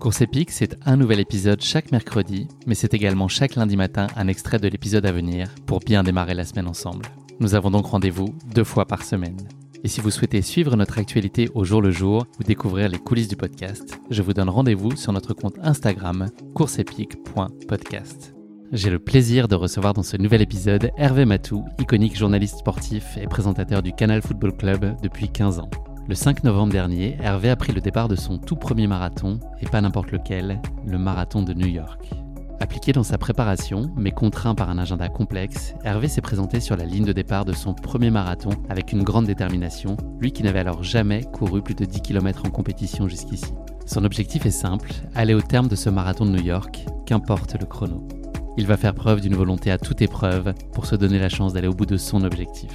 Course épique, c'est un nouvel épisode chaque mercredi, mais c'est également chaque lundi matin un extrait de l'épisode à venir pour bien démarrer la semaine ensemble. Nous avons donc rendez-vous deux fois par semaine. Et si vous souhaitez suivre notre actualité au jour le jour ou découvrir les coulisses du podcast, je vous donne rendez-vous sur notre compte Instagram courseepique.podcast. J'ai le plaisir de recevoir dans ce nouvel épisode Hervé Matou, iconique journaliste sportif et présentateur du Canal Football Club depuis 15 ans. Le 5 novembre dernier, Hervé a pris le départ de son tout premier marathon, et pas n'importe lequel, le marathon de New York. Appliqué dans sa préparation, mais contraint par un agenda complexe, Hervé s'est présenté sur la ligne de départ de son premier marathon avec une grande détermination, lui qui n'avait alors jamais couru plus de 10 km en compétition jusqu'ici. Son objectif est simple, aller au terme de ce marathon de New York, qu'importe le chrono. Il va faire preuve d'une volonté à toute épreuve pour se donner la chance d'aller au bout de son objectif.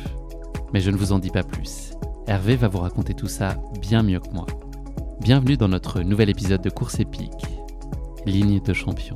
Mais je ne vous en dis pas plus. Hervé va vous raconter tout ça bien mieux que moi. Bienvenue dans notre nouvel épisode de Course épique, Ligne de champion.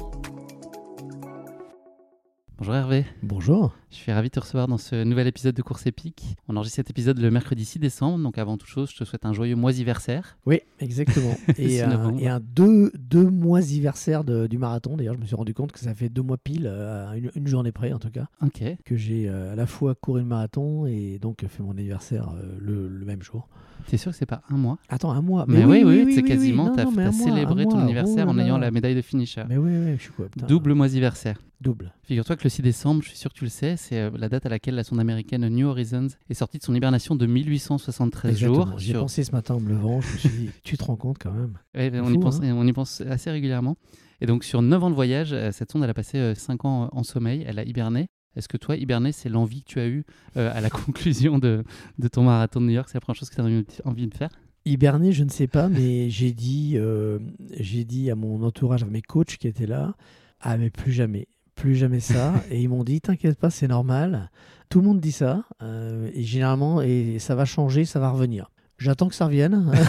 Bonjour Hervé. Bonjour. Je suis ravi de te recevoir dans ce nouvel épisode de Course épique. On enregistre cet épisode le mercredi 6 décembre, donc avant toute chose, je te souhaite un joyeux moisiversaire. Oui, exactement. et, un, et un deux, deux moisiversaire du marathon. D'ailleurs, je me suis rendu compte que ça fait deux mois pile, à une, une, journée près en tout cas, Ok. que j'ai euh, à la fois couru le marathon et donc fait mon anniversaire euh, le, le même jour. T'es sûr que c'est pas un mois? Attends, un mois Mais, oui, oui, c'est quasiment, t'as mois, célébré un ton mois. anniversaire Oh en ayant la médaille de finisher. Mais oui, oui, je suis quoi putain. Double moisiversaire. Double. Figure-toi que le 6 décembre, je suis sûr que tu le sais, c'est euh, la date à laquelle la sonde américaine New Horizons est sortie de son hibernation de 1873 Exactement. jours. J'y ai sur- pensé ce matin en me levant. Je me suis dit, tu te rends compte quand même Ouais, on, y pense, hein. on y pense assez régulièrement. Et donc, sur 9 ans de voyage, euh, cette sonde, elle a passé 5 ans en sommeil, elle a hiberné. Est-ce que toi, hiberner, c'est l'envie que tu as eue euh, à la conclusion de, de ton marathon de New York? C'est la première chose que tu as envie de faire? Hiberner, je ne sais pas, mais j'ai dit, euh, j'ai dit à mon entourage, à mes coachs qui étaient là, ah mais plus jamais, plus jamais ça. et ils m'ont dit, t'inquiète pas, c'est normal. Tout le monde dit ça, euh, et généralement, et ça va changer, ça va revenir. J'attends que ça revienne.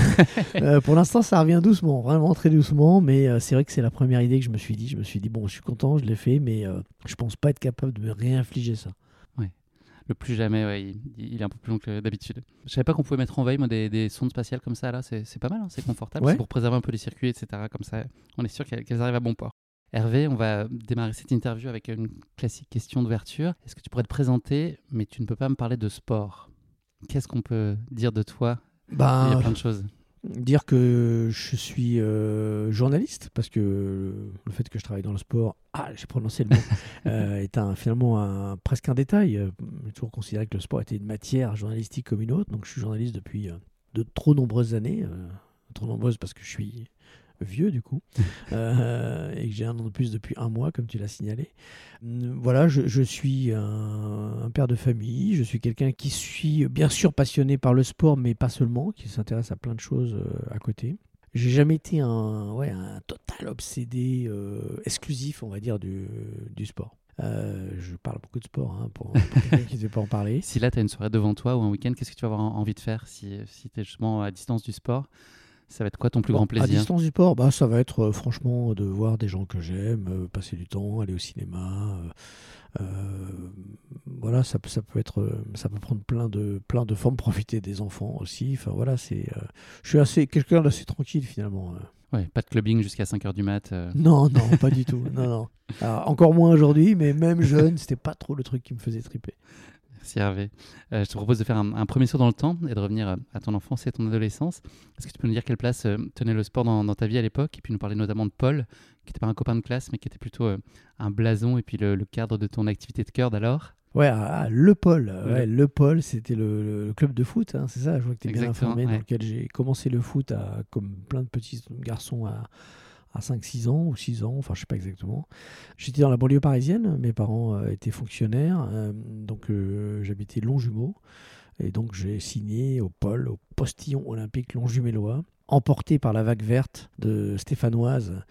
Euh, pour l'instant, ça revient doucement, vraiment très doucement, mais euh, c'est vrai que c'est la première idée que je me suis dit. Je me suis dit, bon, je suis content, je l'ai fait, mais euh, je pense pas être capable de me réinfliger ça. Le plus jamais, ouais, il, il est un peu plus long que d'habitude. Je savais pas qu'on pouvait mettre en veille moi, des, des sondes spatiales comme ça, là, c'est pas mal, hein, c'est confortable. Ouais. C'est pour préserver un peu les circuits, etc. Comme ça, on est sûr qu'elles qu'elles arrivent à bon port. Hervé, on va démarrer cette interview avec une classique question d'ouverture. Est-ce que tu pourrais te présenter, mais tu ne peux pas me parler de sport? Qu'est-ce qu'on peut dire de toi Il y a Bah, plein de choses. dire que je suis euh, journaliste, parce que le fait que je travaille dans le sport, ah, j'ai prononcé le mot, euh, est un, finalement un, presque un détail. Euh, J'ai toujours considéré que le sport était une matière journalistique comme une autre, donc je suis journaliste depuis de trop nombreuses années, trop nombreuses parce que je suis vieux du coup, euh, et que j'ai un an de plus depuis un mois, comme tu l'as signalé. Hum, Voilà, je, je suis un, un père de famille, je suis quelqu'un qui suis bien sûr passionné par le sport, mais pas seulement, qui s'intéresse à plein de choses euh, à côté. J'ai jamais été un, ouais, un total obsédé euh, exclusif, on va dire, du, du sport. Euh, je parle beaucoup de sport hein, pour, pour quelqu'un qui ne sait pas en parler. Si là, tu as une soirée devant toi ou un week-end, qu'est-ce que tu vas avoir en- envie de faire si, si tu es justement à distance du sport? Ça va être quoi ton plus Bon, grand À plaisir distance du sport, bah, ça va être euh, franchement de voir des gens que j'aime, euh, passer du temps, aller au cinéma. euh, voilà, ça, peut- ça peut être, ça peut prendre plein de, plein de formes, profiter des enfants aussi. Enfin voilà, c'est, je suis assez quelqu'un d'assez tranquille finalement. Ouais, pas de clubbing jusqu'à 5h du mat. Non, non, pas du tout. Non, non. Alors, encore moins aujourd'hui, mais même jeune, c'était pas trop le truc qui me faisait triper. Merci Hervé. Euh, je te propose de faire un, un premier saut dans le temps et de revenir à ton enfance et ton adolescence. Est-ce que tu peux nous dire quelle place euh, tenait le sport dans, dans ta vie à l'époque Et puis nous parler notamment de Paul, qui n'était pas un copain de classe, mais qui était plutôt euh, un blason et puis le, le cadre de ton activité de cœur d'alors? Ouais, le Pôle. Le- Ouais, le Pôle, c'était le, le club de foot, hein, c'est ça, je vois que tu es bien Exactement, informé, ouais. dans lequel j'ai commencé le foot à, comme plein de petits garçons à, à 5-6 ans ou 6 ans, enfin je sais pas exactement. J'étais dans la banlieue parisienne, mes parents euh, étaient fonctionnaires, euh, donc euh, j'habitais Longjumeau, et donc j'ai signé au Pôle, au postillon olympique Longjumellois, emporté par la vague verte de Stéphanoise,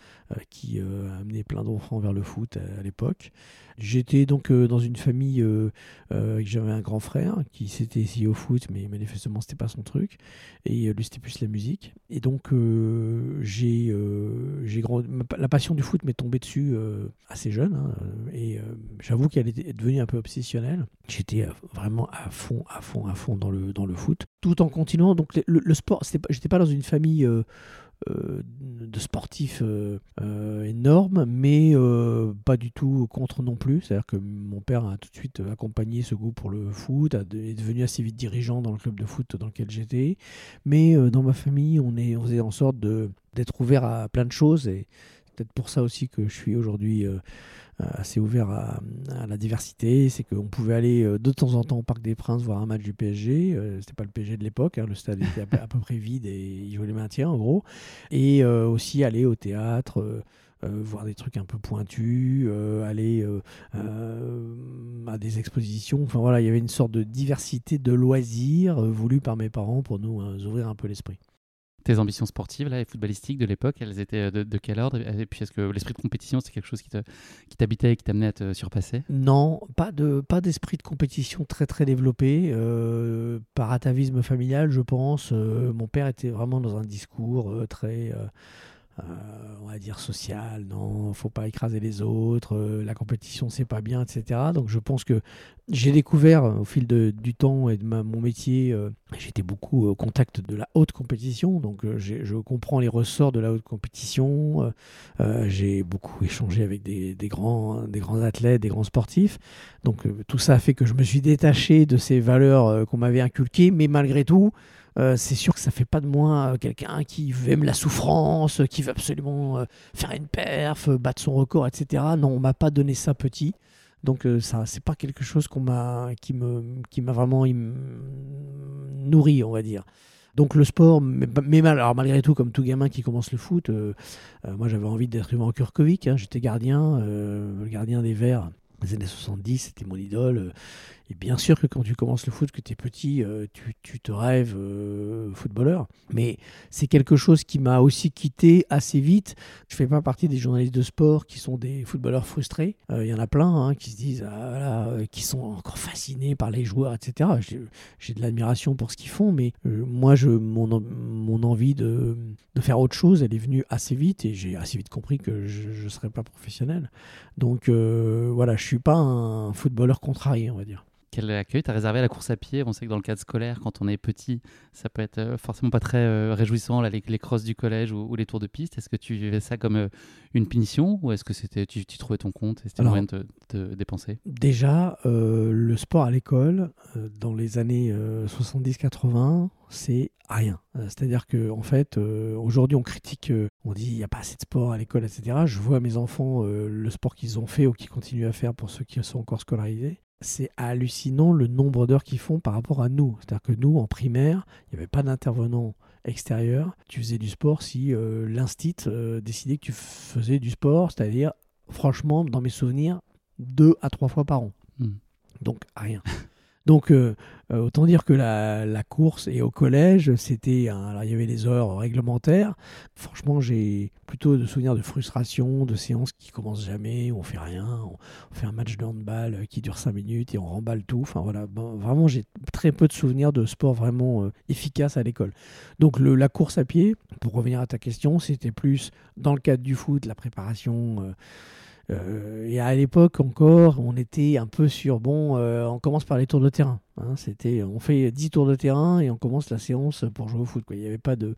qui a amené plein d'enfants vers le foot à l'époque. J'étais donc euh, dans une famille, euh, euh, j'avais un grand frère qui s'était essayé au foot, mais manifestement c'était pas son truc, et euh, lui c'était plus la musique. Et donc j'ai, j'ai la passion du foot m'est tombée dessus assez jeune, hein, et j'avoue qu'elle était devenue un peu obsessionnelle. J'étais vraiment à fond, à fond, à fond dans le dans le foot, tout en continuant. Donc le, le- sport, j'étais pas dans une famille de sportifs euh, euh, énormes, mais euh, pas du tout contre non plus. C'est-à-dire que mon père a tout de suite accompagné ce goût pour le foot, est devenu assez vite dirigeant dans le club de foot dans lequel j'étais. Mais euh, dans ma famille, on, on faisait en sorte d'être ouvert à plein de choses et peut-être pour ça aussi que je suis aujourd'hui euh, assez ouvert à, la diversité. C'est qu'on pouvait aller euh, de temps en temps au Parc des Princes voir un match du PSG. Euh, C'était pas le PSG de l'époque, hein, le stade était à peu, près vide et il jouait les maintien en gros. Et euh, aussi aller au théâtre. euh, euh, voir des trucs un peu pointus, euh, aller euh, euh, à des expositions. Enfin voilà, il y avait une sorte de diversité de loisirs euh, voulus par mes parents pour nous euh, ouvrir un peu l'esprit. Tes ambitions sportives et footballistiques de l'époque, elles étaient de, de quel ordre? Et puis est-ce que l'esprit de compétition, c'est quelque chose qui t'habitait et qui t'amenait à te surpasser? Non, pas de pas d'esprit de compétition très très développé. euh, par atavisme familial, je pense. Euh, mon père était vraiment dans un discours euh, très, euh, euh, on va dire social. Non, faut pas écraser les autres. euh, la compétition c'est pas bien, etc. Donc je pense que j'ai découvert euh, au fil du temps et de mon métier, euh, j'étais beaucoup au contact de la haute compétition. Donc euh, je comprends les ressorts de la haute compétition. euh, euh, j'ai beaucoup échangé avec des, des grands, des grands athlètes, des grands sportifs. Donc euh, tout ça a fait que je me suis détaché de ces valeurs euh, qu'on m'avait inculquées, mais malgré tout, euh, c'est sûr que ça fait pas de moi euh, quelqu'un qui aime la souffrance, euh, qui veut absolument faire une perf, battre son record, etc. Non, on m'a pas donné ça petit. Donc ça, c'est pas quelque chose qu'on m'a, qui me, qui m'a vraiment im- nourri, on va dire. Donc le sport, mais, mal, alors malgré tout, comme tout gamin qui commence le foot, moi j'avais envie d'être Ivan Kurkovic, hein, j'étais gardien, le gardien des Verts des années 70, c'était mon idole. Euh, Et bien sûr que quand tu commences le foot, que tu es petit, euh, tu, tu te rêves euh, footballeur. Mais c'est quelque chose qui m'a aussi quitté assez vite. Je fais pas partie des journalistes de sport qui sont des footballeurs frustrés. Euh, Il y en a plein hein, qui se disent, ah, euh, qui sont encore fascinés par les joueurs, etc. J'ai- de l'admiration pour ce qu'ils font, mais euh, moi, je, mon, mon envie de, de faire autre chose, elle est venue assez vite et j'ai assez vite compris que je ne serais pas professionnel. Donc euh, voilà, je suis pas un footballeur contrarié, on va dire. Quel accueil t'as réservé à la course à pied On sait que dans le cadre scolaire, quand on est petit, ça peut être euh, forcément pas très euh, réjouissant, là, les, les crosses du collège ou, ou les tours de piste. Est-ce que tu vivais ça comme euh, une punition ou est-ce que c'était tu, tu trouvais ton compte et c'était moyen de te, dépenser? Déjà, euh, le sport à l'école, dans les années euh, 70-80, c'est rien. C'est-à-dire que en fait, euh, aujourd'hui, on critique, euh, on dit il n'y a pas assez de sport à l'école, etc. Je vois mes enfants euh, le sport qu'ils ont fait ou qu'ils continuent à faire pour ceux qui sont encore scolarisés. C'est hallucinant le nombre d'heures qu'ils font par rapport à nous. C'est-à-dire que nous, en primaire, il n'y avait pas d'intervenant extérieur. Tu faisais du sport si euh, l'instit euh, décidait que tu faisais du sport, c'est-à-dire, franchement, dans mes souvenirs, deux à trois fois par an. Hmm. Donc rien. Donc euh, Euh, autant dire que la, course et au collège, c'était. il y avait les heures réglementaires. Franchement, j'ai plutôt de souvenirs de frustration, de séances qui commencent jamais, où on fait rien. On, fait un match de handball euh, qui dure 5 minutes et on remballe tout. Enfin, voilà. Bon, vraiment, j'ai très peu de souvenirs de sport vraiment euh, efficace à l'école. Donc, la course à pied, pour revenir à ta question, c'était plus dans le cadre du foot, la préparation. euh, euh, et à l'époque encore, on était un peu sur bon, euh, on commence par les tours de terrain. Hein. c'était, on fait 10 tours de terrain et on commence la séance pour jouer au foot. quoi. Il n'y avait pas de,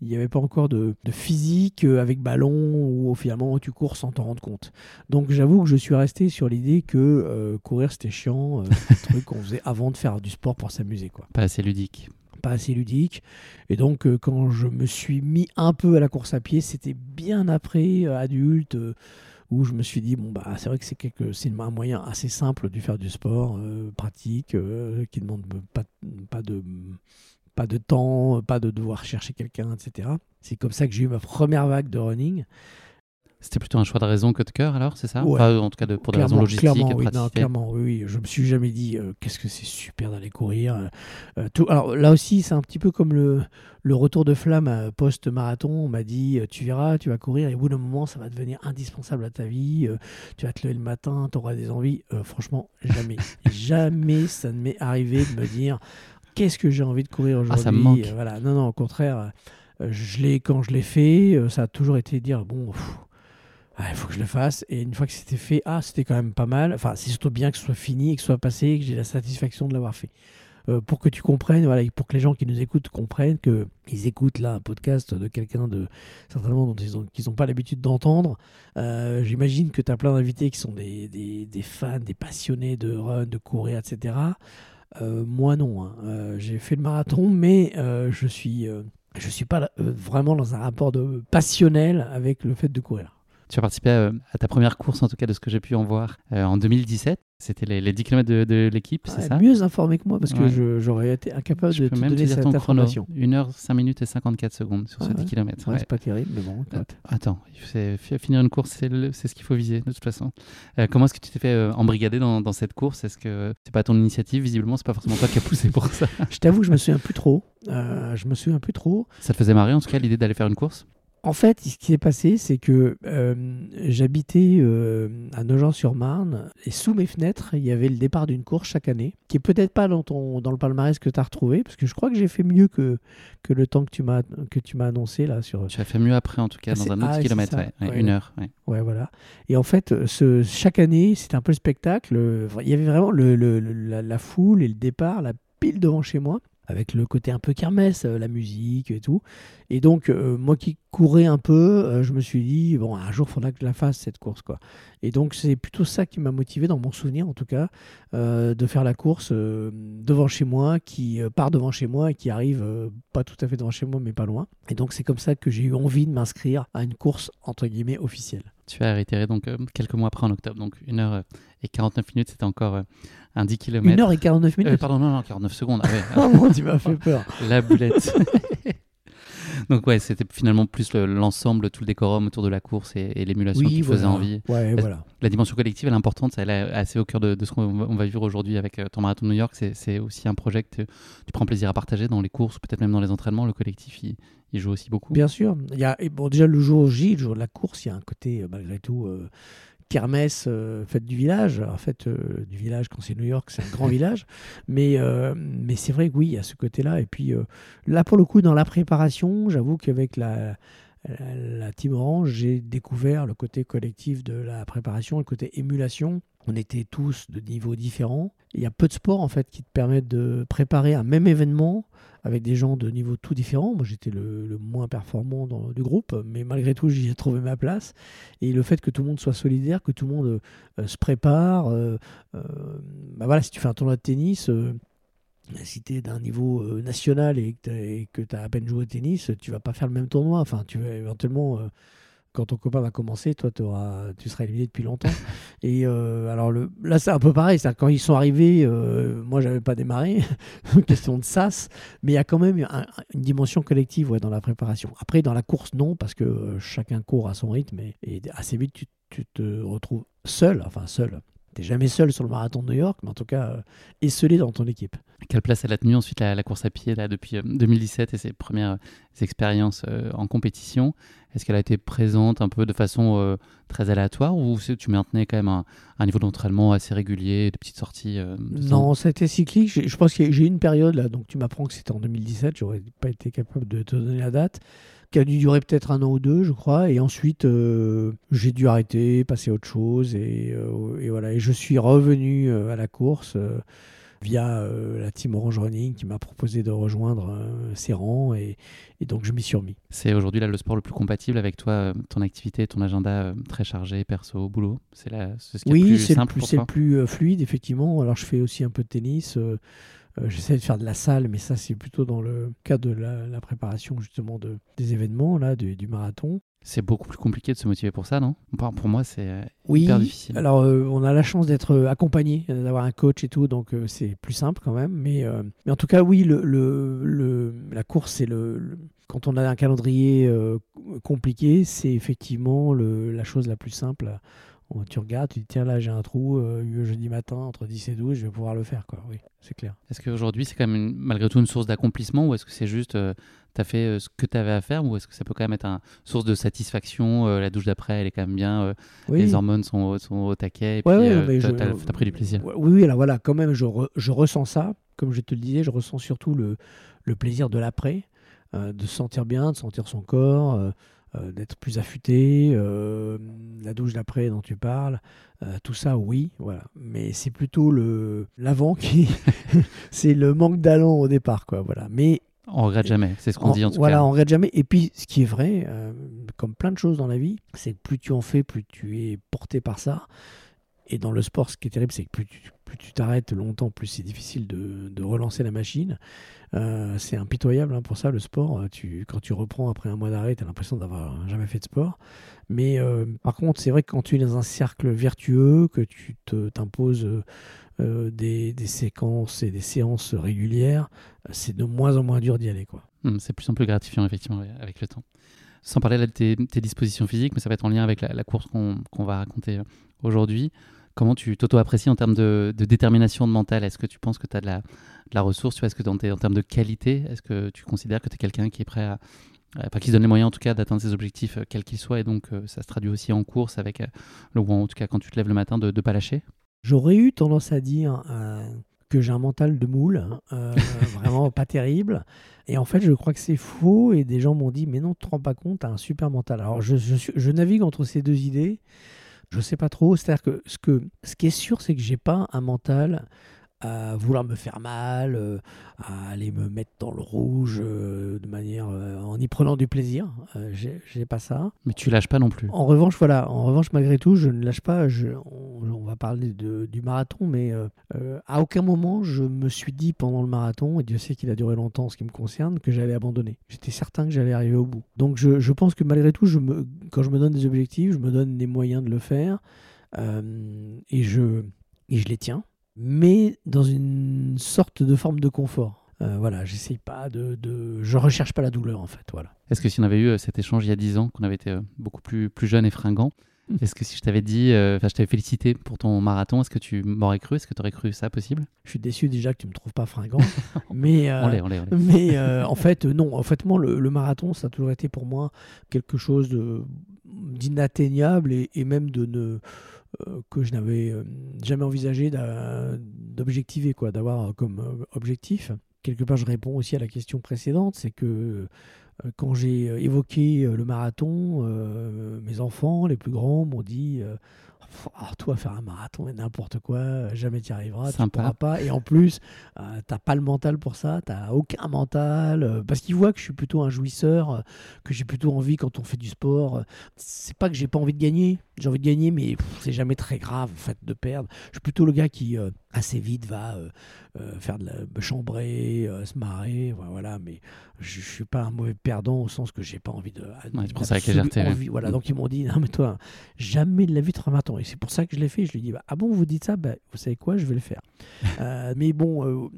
il n'y avait pas encore de, de physique euh, avec ballon où finalement tu cours sans t'en rendre compte. Donc j'avoue que je suis resté sur l'idée que euh, courir c'était chiant, euh, un truc qu'on faisait avant de faire du sport pour s'amuser quoi Pas assez ludique. pas assez ludique. Et donc, euh, quand je me suis mis un peu à la course à pied, c'était bien après, adulte, où je me suis dit, bon, bah, c'est vrai que c'est quelque- c'est un moyen assez simple de faire du sport, euh, pratique, euh, qui demande pas, pas, de, pas de temps, pas de devoir chercher quelqu'un, etc. C'est comme ça que j'ai eu ma première vague de running. C'était plutôt un choix de raison que de cœur, alors, c'est ça? Ouais. Enfin, En tout cas, de- pour des raisons logistiques clairement, et oui, non, clairement, oui, oui. Je me suis jamais dit euh, qu'est-ce que c'est super d'aller courir. euh, euh, tout. Alors là aussi, c'est un petit peu comme le, le retour de flamme post-marathon. On m'a dit tu verras, tu vas courir et au bout d'un moment, ça va devenir indispensable à ta vie. euh, tu vas te lever le matin, tu auras des envies. Franchement, jamais, jamais ça ne m'est arrivé de me dire qu'est-ce que j'ai envie de courir aujourd'hui. Ah, ça me manque. Voilà, non, non, au contraire. je l'ai quand je l'ai fait, ça a toujours été de dire bon. pff, ah, il faut que je le fasse. Et une fois que c'était fait, ah, c'était quand même pas mal. Enfin, c'est surtout bien que ce soit fini et que ce soit passé et que j'ai la satisfaction de l'avoir fait. Euh, pour que tu comprennes, voilà, pour que les gens qui nous écoutent comprennent que ils écoutent là un podcast de quelqu'un de certainement dont ils ont, qu'ils n'ont pas l'habitude d'entendre. Euh, J'imagine que tu as plein d'invités qui sont des, des, fans, des passionnés de run, de courir, etc. Euh, moi non, hein. J'ai fait le marathon, mais je suis je suis pas vraiment dans un rapport de passionnel avec le fait de courir. Tu as participé à, à ta première course, en tout cas de ce que j'ai pu en voir, euh, en 2017. C'était les, les 10 km de, de l'équipe, c'est ça? mieux informé que moi parce que Ouais. j'aurais été incapable Je de peux te même donner dire cette ton chrono. information. 1 heure, 5 minutes et 54 secondes sur Ah ce ouais. 10 km. C'est pas terrible, mais bon. écoute. Attends, finir une course, c'est ce qu'il faut viser de toute façon. Euh, comment est-ce que tu t'es fait euh, embrigader dans, dans cette course? Est-ce que c'est pas ton initiative Visiblement, c'est pas forcément toi qui as poussé pour ça. Je t'avoue, je me souviens plus trop. Euh, je me souviens plus trop. Ça te faisait marrer en tout cas l'idée d'aller faire une course? En fait, ce qui s'est passé, c'est que euh, j'habitais euh, à Nogent-sur-Marne et sous mes fenêtres, il y avait le départ d'une course chaque année, qui est peut-être pas dans, ton, dans le palmarès que tu as retrouvé, parce que je crois que j'ai fait mieux que, que le temps que tu m'as que tu m'as annoncé là sur. Tu as fait mieux après en tout cas Ah, dans un autre ah, kilomètre, ça. ouais, ouais, Ouais. une heure. ouais. Voilà. Et en fait, ce, chaque année, c'était un peu le spectacle. Euh, Il y avait vraiment le, le- le- la, la foule et le départ, la pile devant chez moi, avec le côté un peu kermesse, euh, la musique et tout. Et donc, euh, moi qui courais un peu, euh, je me suis dit, bon, un jour, il faudra que je la fasse, cette course. quoi. Et donc, c'est plutôt ça qui m'a motivé, dans mon souvenir en tout cas, de faire la course devant chez moi, qui part devant chez moi et qui arrive pas tout à fait devant chez moi, mais pas loin. Et donc, c'est comme ça que j'ai eu envie de m'inscrire à une course, entre guillemets, officielle. Tu as réitéré donc euh, quelques mois après en octobre, donc 1 heure euh, et 49 minutes, c'était encore euh, un 10 km. 1 heure et 49 minutes. pardon, non, non, 49 secondes. Ah ouais, Oh tu m'as fait peur. La boulette. Donc ouais, c'était finalement plus le- l'ensemble, tout le décorum autour de la course et, et l'émulation qui faisait envie. Ouais, voilà. La dimension collective, elle est importante, elle est assez au cœur de, de ce qu'on va, vivre aujourd'hui avec euh, ton marathon de New York. C'est- aussi un projet que tu, tu prends plaisir à partager dans les courses, peut-être même dans les entraînements. Le collectif, il, il joue aussi beaucoup. Bien sûr. Il y a, et bon, déjà, le jour J, le jour de la course, il y a un côté, euh, malgré tout, euh, kermesse, euh, fête du village. En fait, euh, du village, quand c'est New York, c'est un grand village. Mais, euh, mais c'est vrai que oui, il y a ce côté-là. Et puis, euh, là, pour le coup, dans la préparation, j'avoue qu'avec la, la, Team Orange, j'ai découvert le côté collectif de la préparation, le côté émulation. On était tous de niveaux différents. Il y a peu de sports en fait qui te permettent de préparer un même événement avec des gens de niveaux tout différents. Moi, j'étais le, moins performant du groupe, mais malgré tout, j'y ai trouvé ma place. Et le fait que tout le monde soit solidaire, que tout le monde euh, se prépare. euh, euh, bah voilà, si tu fais un tournoi de tennis, si tu es d'un niveau euh, national et que tu as à peine joué au tennis, tu vas pas faire le même tournoi. Enfin, tu vas éventuellement. euh, quand ton copain va commencer, toi, auras, tu seras éliminé depuis longtemps. Et euh, alors le, là, c'est un peu pareil. Quand ils sont arrivés, euh, moi, j'avais pas démarré. Question de sas. Mais il y a quand même un- une dimension collective ouais, dans la préparation. Après, dans la course, non, parce que chacun court à son rythme. Et, et assez vite, tu, tu te retrouves seul. Enfin, seul. T'es jamais seul sur le marathon de New York, mais en tout cas, euh, esselé dans ton équipe. Quelle place elle a tenue ensuite la, course à pied là, depuis 2017 et ses premières expériences en compétition? Est-ce qu'elle a été présente un peu de façon très aléatoire ou tu maintenais quand même un, niveau d'entraînement assez régulier, de petites sorties Non, ça a été cyclique. Je pense que j'ai eu une période là, donc tu m'apprends que c'était en 2017, j'aurais pas été capable de te donner la date qui a dû durer peut-être un an ou deux, je crois. Et ensuite, euh, j'ai dû arrêter, passer à autre chose. Et, euh, voilà. Et je suis revenu euh, à la course via la team Orange Running qui m'a proposé de rejoindre ses rangs. Et, donc, je m'y suis remis. C'est aujourd'hui là le sport le plus compatible avec toi, ton activité, ton agenda très chargé, perso, boulot? C'est ce qui oui, est le plus simple c'est le plus fluide, effectivement. Alors, je fais aussi un peu de tennis. Euh, j'essaie de faire de la salle, mais ça, c'est plutôt dans le cadre de la, préparation justement de, des événements, là, du, marathon. C'est beaucoup plus compliqué de se motiver pour ça, non? Pour moi, c'est euh, oui, hyper difficile. Alors, euh, on a la chance d'être accompagné, d'avoir un coach et tout, donc c'est plus simple quand même. Mais, mais en tout cas, oui, le, le, la course, c'est le, quand on a un calendrier compliqué, c'est effectivement la chose la plus simple tu regardes, tu dis tiens là j'ai un trou euh, jeudi matin entre 10 et 12, je vais pouvoir le faire quoi. Oui, c'est clair. Est-ce qu'aujourd'hui c'est quand même malgré tout une source d'accomplissement ou est-ce que c'est juste euh, tu as fait euh, ce que tu avais à faire ou est-ce que ça peut quand même être une source de satisfaction La douche d'après elle est quand même bien, les hormones sont, sont, au taquet et puis tu as, pris du plaisir. Oui, oui, alors voilà, quand même je, je, ressens ça. Comme je te le disais, je ressens surtout le, le plaisir de l'après, de se sentir bien, de sentir son corps. Euh, d'être plus affûté, euh, la douche d'après dont tu parles, euh, tout ça, oui, voilà. Mais c'est plutôt le l'avant qui, c'est le manque d'allant au départ, quoi. Voilà. Mais on regrette jamais, c'est ce qu'on dit en tout voilà, cas. Voilà, on regrette jamais. Et puis, ce qui est vrai, comme plein de choses dans la vie, c'est que plus tu en fais, plus tu es porté par ça. Et dans le sport, ce qui est terrible, c'est que plus tu, tu t'arrêtes longtemps, plus c'est difficile de, relancer la machine. Euh, c'est impitoyable hein, pour ça, le sport. Euh, quand tu reprends après un mois d'arrêt, tu as l'impression d'avoir jamais fait de sport. Mais euh, par contre, c'est vrai que quand tu es dans un cercle vertueux, que tu t'imposes des, séquences et des séances régulières, c'est de moins en moins dur d'y aller. quoi. Hum, c'est plus en plus gratifiant, effectivement, avec le temps. Sans parler de tes, dispositions physiques, mais ça va être en lien avec la, course qu'on va raconter aujourd'hui. Comment tu t'auto-apprécies en termes de, détermination de mental Est-ce que tu penses que tu as de la, la ressource? Est-ce que en, en termes de qualité, est-ce que tu considères que tu es quelqu'un qui est prêt à, enfin, qui se donne les moyens en tout cas d'atteindre ses objectifs, euh, quels qu'ils soient, et donc euh, ça se traduit aussi en course avec, euh, le, ou en tout cas quand tu te lèves le matin, de ne pas lâcher? J'aurais eu tendance à dire que j'ai un mental de moule, hein, vraiment pas terrible. Et en fait, je crois que c'est faux. Et des gens m'ont dit, mais non, tu te rends pas compte, tu as un super mental. Alors, je, je navigue entre ces deux idées. Je sais pas trop. C'est-à-dire que ce, que ce qui est sûr, c'est que j'ai pas un mental à vouloir me faire mal, euh, à aller me mettre dans le rouge euh, de manière euh, en y prenant du plaisir. j'ai pas ça. Mais tu lâches pas non plus. En revanche, voilà. En revanche, malgré tout, je ne lâche pas. Je, on, va parler de, du marathon, mais à aucun moment je me suis dit pendant le marathon, et Dieu sait qu'il a duré longtemps, ce qui me concerne, que j'allais abandonner. J'étais certain que j'allais arriver au bout. Donc, je, je, pense que malgré tout, je me, quand je me donne des objectifs, je me donne des moyens de le faire, et je et je les tiens mais dans une sorte de forme de confort. Euh, voilà, j'essaye pas de, de, Je recherche pas la douleur, en fait. Voilà. Est-ce que si on avait eu euh, cet échange il y a 10 ans, qu'on avait été euh, beaucoup plus, plus jeune et fringant, mmh. est-ce que si je t'avais dit, enfin, je t'avais félicité pour ton marathon, est-ce que tu m'aurais cru? Est-ce que tu aurais cru ça possible? Je suis déçu déjà que tu me trouves pas fringant. mais on l'est, on l'est. Mais en fait, non. En fait, moi, le, marathon, ça a toujours été pour moi quelque chose d'inatteignable et, et, même de ne euh, que je n'avais euh, jamais envisagé d'objectiver, quoi, d'avoir euh, comme objectif. Quelque part, je réponds aussi à la question précédente, c'est que quand j'ai évoqué le marathon, mes enfants, les plus grands, m'ont dit alors ah, toi, faire un marathon et n'importe quoi, jamais tu y arriveras, tu ne pourras pas. Et en plus, tu euh, t'as pas le mental pour ça, tu t'as aucun mental. Euh, parce qu'ils voient que je suis plutôt un jouisseur, euh, que j'ai plutôt envie quand on fait du sport. c'est pas que j'ai pas envie de gagner, j'ai envie de gagner, mais c'est jamais très grave en fait de perdre. Je suis plutôt le gars qui assez vite va faire de la chambrer, se marrer, voilà. Mais je, je suis pas un mauvais perdant au sens que j'ai pas envie de. Ouais, tu ça avec légèreté. Voilà, mm. donc ils m'ont dit non mais toi jamais de la vie de marathon c'est pour ça que je l'ai fait. Je lui ai dit, bah, ah bon, vous dites ça bah, Vous savez quoi Je vais le faire. Euh, mais bon, euh,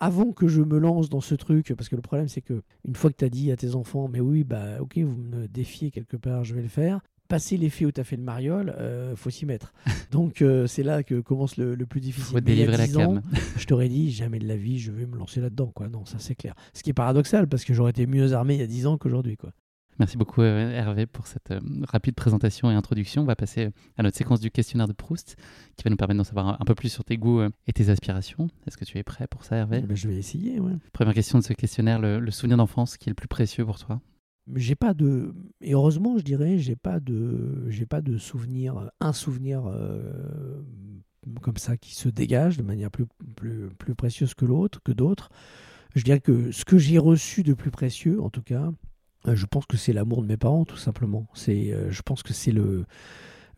avant que je me lance dans ce truc, parce que le problème, c'est que une fois que tu as dit à tes enfants, mais oui, bah ok, vous me défiez quelque part, je vais le faire, passé l'effet où tu as fait le mariole, euh, faut s'y mettre. Donc euh, c'est là que commence le, le plus difficile. Faut délivrer la 10 ans, cam. je t'aurais dit jamais de la vie, je vais me lancer là-dedans. quoi. Non, ça c'est clair. Ce qui est paradoxal parce que j'aurais été mieux armé il y a 10 ans qu'aujourd'hui. quoi. Merci beaucoup euh, Hervé pour cette euh, rapide présentation et introduction. On va passer à notre séquence du questionnaire de Proust qui va nous permettre d'en savoir un, un peu plus sur tes goûts et tes aspirations. Est-ce que tu es prêt pour ça Hervé? Eh ben, je vais essayer. Ouais. Première question de ce questionnaire, le, le souvenir d'enfance qui est le plus précieux pour toi? J'ai pas de et heureusement je dirais j'ai pas de j'ai pas de souvenir un souvenir euh, comme ça qui se dégage de manière plus plus, plus précieuse que l'autre que d'autres. Je dirais que ce que j'ai reçu de plus précieux en tout cas, euh, je pense que c'est l'amour de mes parents tout simplement. C'est euh, je pense que c'est le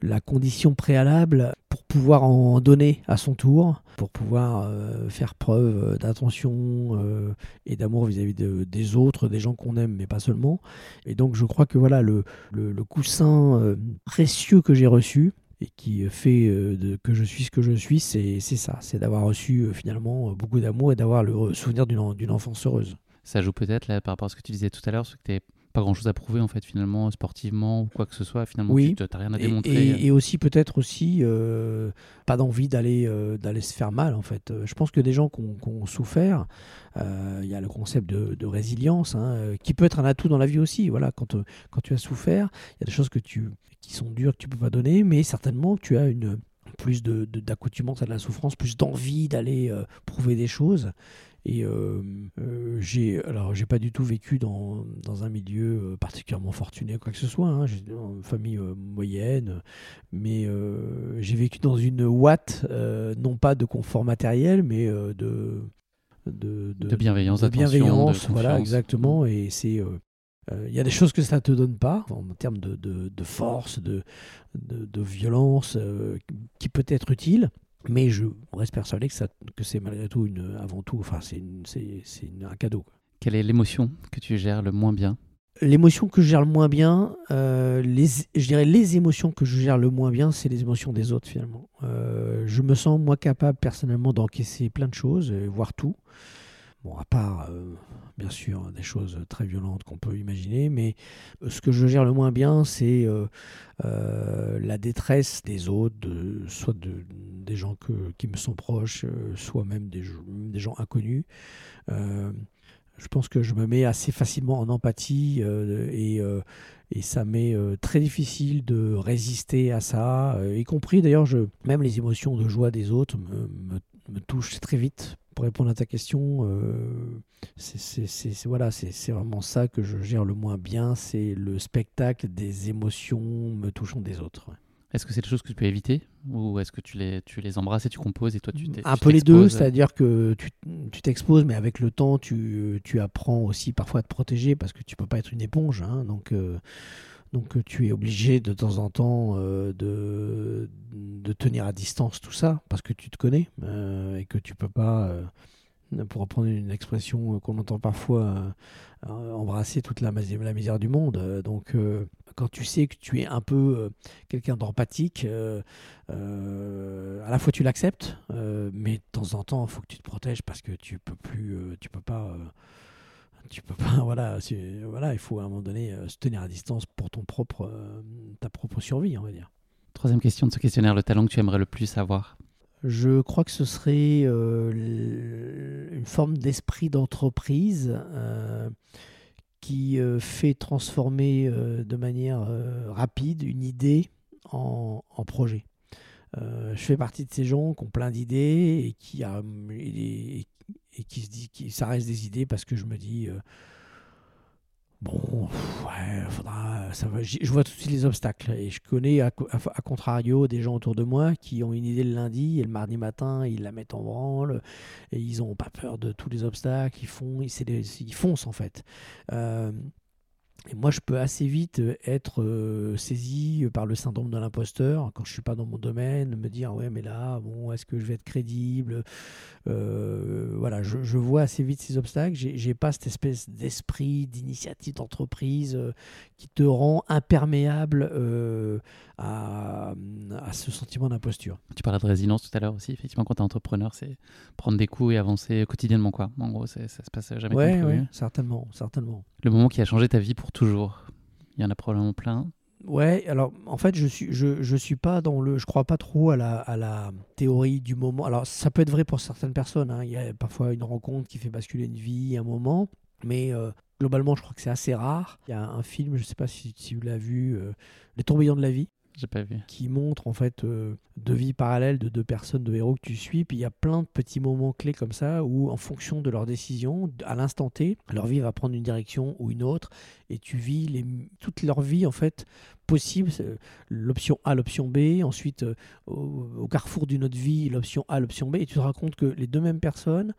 la condition préalable pour pouvoir en donner à son tour, pour pouvoir euh, faire preuve d'attention euh, et d'amour vis-à-vis de- des autres, des gens qu'on aime, mais pas seulement. Et donc je crois que voilà le, le- coussin euh, précieux que j'ai reçu et qui fait euh, que je suis ce que je suis, c'est c'est ça, c'est d'avoir reçu euh, finalement euh, beaucoup d'amour et d'avoir le souvenir d'une en- d'une enfance heureuse. Ça joue peut-être là par rapport à ce que tu disais tout à l'heure, sur que tu pas grand-chose à prouver en fait finalement sportivement ou quoi que ce soit. Finalement, Oui. tu n'as rien à démontrer. et- et aussi peut-être aussi euh, pas d'envie d'aller euh, d'aller se faire mal en fait. Euh, Je pense que des gens qui ont, qui ont souffert, euh, il y a le concept de, de résilience hein, euh, qui peut être un atout dans la vie aussi. Voilà, quand, euh, quand tu as souffert, il y a des choses que tu, qui sont dures que tu peux pas donner, mais certainement tu as une plus de de- d'accoutumance à la souffrance, plus d'envie d'aller euh, prouver des choses. Et euh, euh, j'ai alors j'ai pas du tout vécu dans, dans un milieu euh, particulièrement fortuné quoi que ce soit. hein. J'ai une famille moyenne, mais j'ai vécu dans une ouate non pas de confort matériel, mais de, de De bienveillance, de bienveillance, voilà exactement. Et c'est euh, euh, il y a des choses que ça te donne pas en termes de, force, de, de, de violence, euh, qui peut être utile. Mais je reste persuadé que, ça, que c'est malgré tout une, avant tout, enfin c'est une- c'est- c'est une- un cadeau. Quelle est l'émotion que tu gères le moins bien? L'émotion que je gère le moins bien, euh, les, je dirais les émotions que je gère le moins bien, c'est les émotions des autres finalement. Euh, je me sens moi capable personnellement d'encaisser plein de choses, euh, voire tout. À part euh, bien sûr des choses très violentes qu'on peut imaginer, mais euh, ce que je gère le moins bien, c'est euh, la détresse des autres, soit de, des gens qui me sont proches, soit même des, gens- inconnus. Je pense que je me mets assez facilement en empathie et, ça m'est très difficile de résister à ça, y compris d'ailleurs, même les émotions de joie des autres me touchent très vite. Pour répondre à ta question, euh, c'est voilà, c'est vraiment ça que je gère le moins bien, c'est le spectacle des émotions me touchant des autres. ouais. Est-ce que c'est des choses que tu peux éviter ou est-ce que tu les, tu les embrasses et tu composes et toi tu Un peu les deux, c'est-à-dire que tu tu t'exposes, mais avec le temps, tu, tu apprends aussi parfois à te protéger parce que tu peux pas être une éponge. hein, donc, euh, donc euh, tu es obligé de temps en temps euh, de, de tenir à distance tout ça parce que tu te connais euh, et que tu peux pas, pour reprendre une expression qu'on entend parfois, embrasser toute la, misère du monde. Donc, quand tu sais que tu es un peu quelqu'un d'empathique, à la fois tu l'acceptes, mais de temps en temps, il faut que tu te protèges parce que tu peux plus, tu peux pas, tu peux pas, voilà, voilà, il faut à un moment donné euh, se tenir à distance pour ton propre, euh, ta propre survie, on va dire. Troisième question de ce questionnaire, le talent que tu aimerais le plus avoir Je crois que ce serait euh, une forme d'esprit d'entreprise euh, qui euh, fait transformer euh, de manière euh, rapide une idée en, en projet. Euh, je fais partie de ces gens qui ont plein d'idées et qui, a- et, et qui se dit qui ça reste des idées parce que je me dis euh, bon ouais faudra ça va je vois tout de suite les obstacles et je connais à, co- à, à contrario des gens autour de moi qui ont une idée le lundi et le mardi matin ils la mettent en branle et ils n'ont pas peur de tous les obstacles ils font ils, ils foncent en fait. Euh, et moi, je peux assez vite être euh, saisi par le syndrome de l'imposteur quand je suis pas dans mon domaine, me dire ouais, mais là, bon, est-ce que je vais être crédible? Euh, Voilà, je, je vois assez vite ces obstacles. J'ai pas cette espèce d'esprit d'initiative d'entreprise euh, qui te rend imperméable euh, à, à ce sentiment d'imposture. Tu parlais de résilience tout à l'heure aussi. Effectivement, quand tu es entrepreneur, c'est prendre des coups et avancer quotidiennement. Quoi. En gros, ça se passe jamais comme Ouais, prévu. ouais, certainement, certainement. Le moment qui a changé ta vie pour toujours. Il y en a probablement plein. Ouais, alors en fait, je suis, je, je suis pas dans le, je crois pas trop à la, à la théorie du moment. Alors ça peut être vrai pour certaines personnes. hein. Il y a parfois une rencontre qui fait basculer une vie, un moment, mais euh, globalement, je crois que c'est assez rare. Il y a un film, je sais pas si, si vous l'avez vu, euh, Les tourbillons de la vie Qui montre en fait euh, deux vies parallèles de deux personnes, de héros que tu suis. Puis il y a plein de petits moments clés comme ça où, en fonction de leurs décisions, à l'instant T, leur vie va prendre une direction ou une autre, et tu vis toute leur vie en fait possible. C'est L'option A, l'option B, ensuite euh, au, au carrefour d'une autre vie, l'option A, l'option B, et tu te compte que les deux mêmes personnes,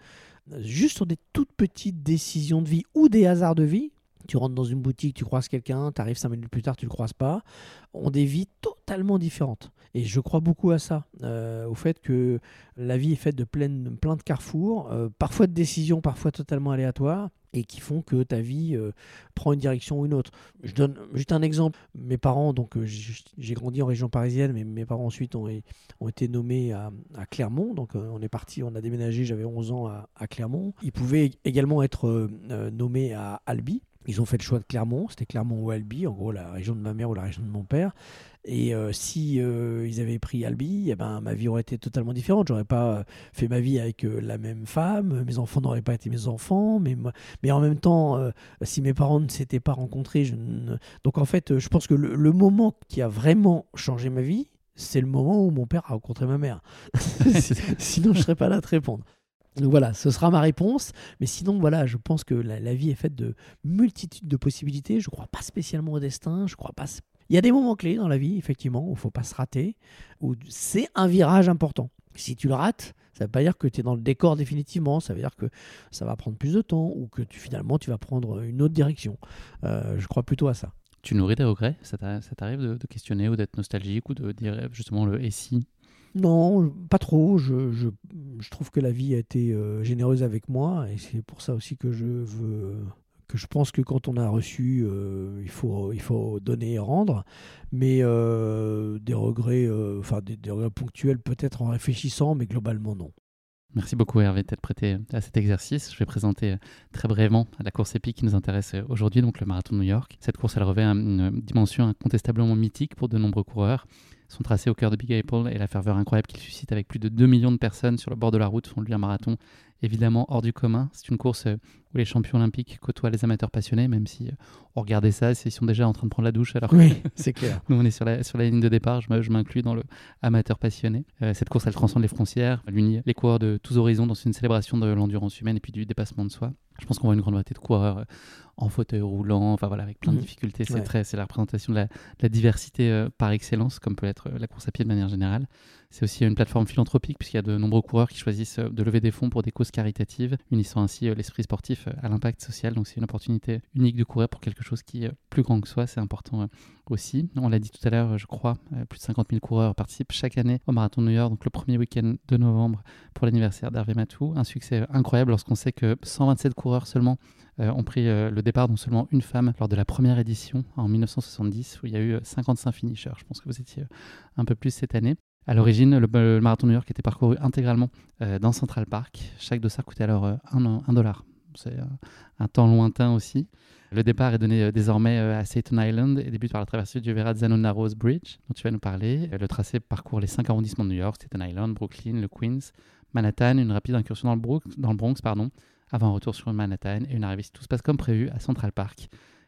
euh, juste sur des toutes petites décisions de vie ou des hasards de vie, tu rentres dans une boutique, tu croises quelqu'un, tu arrives cinq minutes plus tard, tu le croises pas, ont des vies totalement différentes. Et je crois beaucoup à ça, euh, au fait que la vie est faite de plein, de carrefours, euh, parfois de décisions, parfois totalement aléatoires, et qui font que ta vie euh, prend une direction ou une autre. Je donne juste un exemple. Mes parents, donc j'ai grandi en région parisienne, mais mes parents ensuite ont, été nommés à, Clermont. Donc on est parti, on a déménagé, j'avais 11 ans à, Clermont. Ils pouvaient également être nommés à Albi. Ils ont fait le choix de Clermont, c'était Clermont ou Albi, en gros la région de ma mère ou la région de mon père. Et euh, si euh, ils avaient pris Albi, eh ben, ma vie aurait été totalement différente. J'aurais pas euh, fait ma vie avec euh, la même femme, mes enfants n'auraient pas été mes enfants, mais, mais en même temps, si mes parents ne s'étaient pas rencontrés, je donc en fait, je pense que le, le moment qui a vraiment changé ma vie, c'est le moment où mon père a rencontré ma mère. Sinon, je serais pas là à te répondre. Donc voilà, ce sera ma réponse. Mais sinon, voilà, je pense que la, vie est faite de multitudes de possibilités. Je ne crois pas spécialement au destin. Je crois pas. Il y a des moments clés dans la vie, effectivement, où il faut pas se rater, où c'est un virage important. Si tu le rates, ça ne veut pas dire que tu es dans le décor définitivement. Ça veut dire que ça va prendre plus de temps ou que finalement tu vas prendre une autre direction. Euh, je crois plutôt à ça. Tu nourris des regrets? Ça t'a- ça t'arrive de questionner ou d'être nostalgique ou de dire justement le et si Non, pas trop. Je, trouve que la vie a été euh, généreuse avec moi et c'est pour ça aussi que je veux que je pense que quand on a reçu, euh, il, faut, il faut donner et rendre. Mais euh, des regrets, enfin des, regrets ponctuels peut-être en réfléchissant, mais globalement non. Merci beaucoup Hervé d'être prêté à cet exercice. Je vais présenter très brièvement la course épique qui nous intéresse aujourd'hui, donc le marathon de New York. Cette course, elle revêt un- une dimension incontestablement mythique pour de nombreux coureurs. Son tracé au cœur de Big Apple et la ferveur incroyable qu'il suscite avec plus de 2 millions de personnes sur le bord de la route font de lui marathon évidemment hors du commun. C'est une course euh, où les champions olympiques côtoient les amateurs passionnés, même si euh, on regardait ça, ils sont déjà en train de prendre la douche alors que Oui, c'est clair. nous, on est sur la, sur la ligne de départ. Je m'inclus dans le amateur passionné. Euh, cette course, elle transcende les frontières. Elle unit les coureurs de tous horizons dans une célébration de l'endurance humaine et puis du dépassement de soi. Je pense qu'on voit une grande variété de coureurs en fauteuil roulant, enfin voilà, avec plein de Mhm. difficultés. C'est Ouais. très, c'est la représentation de la, de la diversité euh, par excellence, comme peut être euh, la course à pied de manière générale. C'est aussi une plateforme philanthropique puisqu'il y a de nombreux coureurs qui choisissent euh, de lever des fonds pour des causes caritatives, unissant ainsi euh, l'esprit sportif euh, à l'impact social. Donc c'est une opportunité unique de courir pour quelque chose qui est plus grand que soi. C'est important aussi. On l'a dit tout à l'heure, je crois, plus de 50 000 coureurs participent chaque année au marathon de New York, donc le premier week-end de novembre pour l'anniversaire d'Hervé Matou. Un succès incroyable lorsqu'on sait que 127 coureurs seulement ont pris le départ, dont seulement une femme, lors de la première édition en 1970, où il y a eu euh, 55 finishers. Je pense que vous étiez un peu plus cette année. À l'origine, le, marathon de New York était parcouru intégralement euh, dans Central Park. Chaque dossard coûtait alors euh, un, un dollar. C'est euh, un temps lointain aussi. Le départ est donné euh, désormais euh, à Staten Island et débute par la traversée du Verrazzano Narrows Bridge, dont tu vas nous parler. Euh, Le tracé parcourt les cinq arrondissements de New York, Staten Island, Brooklyn, le Queens, Manhattan, une rapide incursion dans le, Bronx, avant un retour sur Manhattan et une arrivée, si tout se passe comme prévu, à Central Park.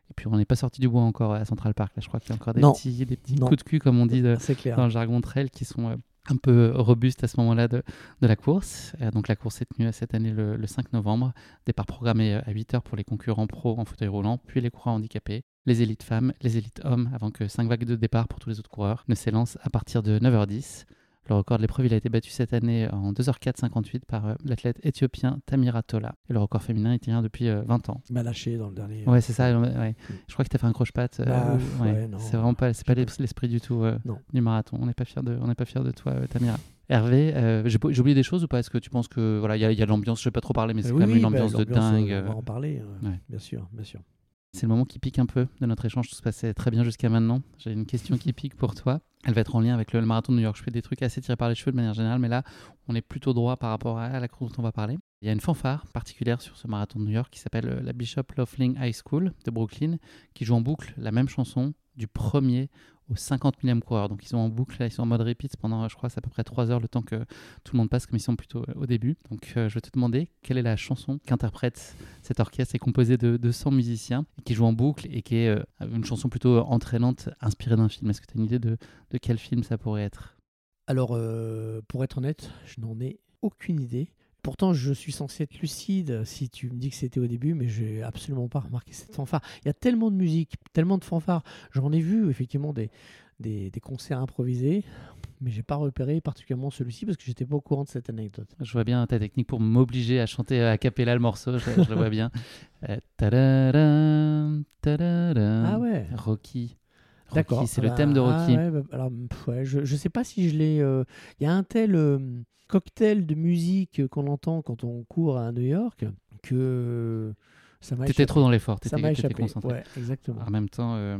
Et puis on n'est pas sorti du bois encore à Central Park. Là, je crois qu'il y a encore des Non. petits, des petits Non. coups de cul, comme on dit de- clair. dans le jargon trail, qui sont euh, un peu robustes à ce moment-là de, de la course. Euh, donc la course est tenue euh, cette année le, le 5 novembre. Départ programmé euh, à 8 heures pour les concurrents pro en fauteuil roulant, puis les coureurs handicapés, les élites femmes, les élites hommes, avant que 5 vagues de départ pour tous les autres coureurs ne s'élancent à partir de 9h10. Le record de l'épreuve il a été battu cette année en 2h4,58 par euh, l'athlète éthiopien Tamira Tola. Et le record féminin il tient depuis euh, 20 ans. Il m'a lâché dans le dernier. Ouais, c'est ça. euh, ouais. Je crois que tu as fait un croche-patte. euh, Bah, ouais. c'est vraiment pas, c'est pas l'es- l'esprit du tout euh, du marathon. On n'est pas fier de, on n'est pas fier de toi, euh, Tamira. Hervé, euh, j'ai oublié des choses ou pas? Est-ce que tu penses que voilà, il y, a- l'ambiance. Je vais pas trop parler, mais c'est Euh, quand même une oui, bah, ambiance de euh, dingue. On va euh, en parler, euh, ouais. bien sûr, bien sûr. C'est le moment qui pique un peu de notre échange. Tout se passait très bien jusqu'à maintenant. J'ai une question qui pique pour toi. Elle va être en lien avec le, le marathon de New York. Je fais des trucs assez tirés par les cheveux de manière générale, mais là, on est plutôt droit par rapport à la course dont on va parler. Il y a une fanfare particulière sur ce marathon de New York qui s'appelle euh, la Bishop Loughlin High School de Brooklyn, qui joue en boucle la même chanson du premier au 50 millième coureur. Donc ils sont en boucle, ils sont en mode repeat pendant, je crois, c'est à peu près 3 heures le temps que tout le monde passe, comme ils sont plutôt euh, au début. Donc euh, je vais te demander quelle est la chanson qu'interprète cet orchestre. C'est composé de 200 musiciens qui joue en boucle et qui est euh, une chanson plutôt entraînante, inspirée d'un film? Est-ce que tu as une idée de, de, quel film ça pourrait être? Alors, pour être honnête, je n'en ai aucune idée. Pourtant, je suis censé être lucide si tu me dis que c'était au début, mais j'ai absolument pas remarqué cette fanfare. Il y a tellement de musique, tellement de fanfares. J'en ai vu effectivement des, des, concerts improvisés, mais j'ai pas repéré particulièrement celui-ci parce que j'étais pas au courant de cette anecdote. Je vois bien ta technique pour m'obliger à chanter à cappella le morceau, je, le vois bien. Euh, ah ouais. Rocky. D'accord. C'est le thème de Rocky. Ah bah, alors, je, je sais pas si je l'ai. Euh, il y a un tel. Euh, cocktail de musique qu'on entend quand on court à New York que ça m'a T'étais trop dans l'effort, t'étais concentré. Ouais, exactement. En même temps, euh,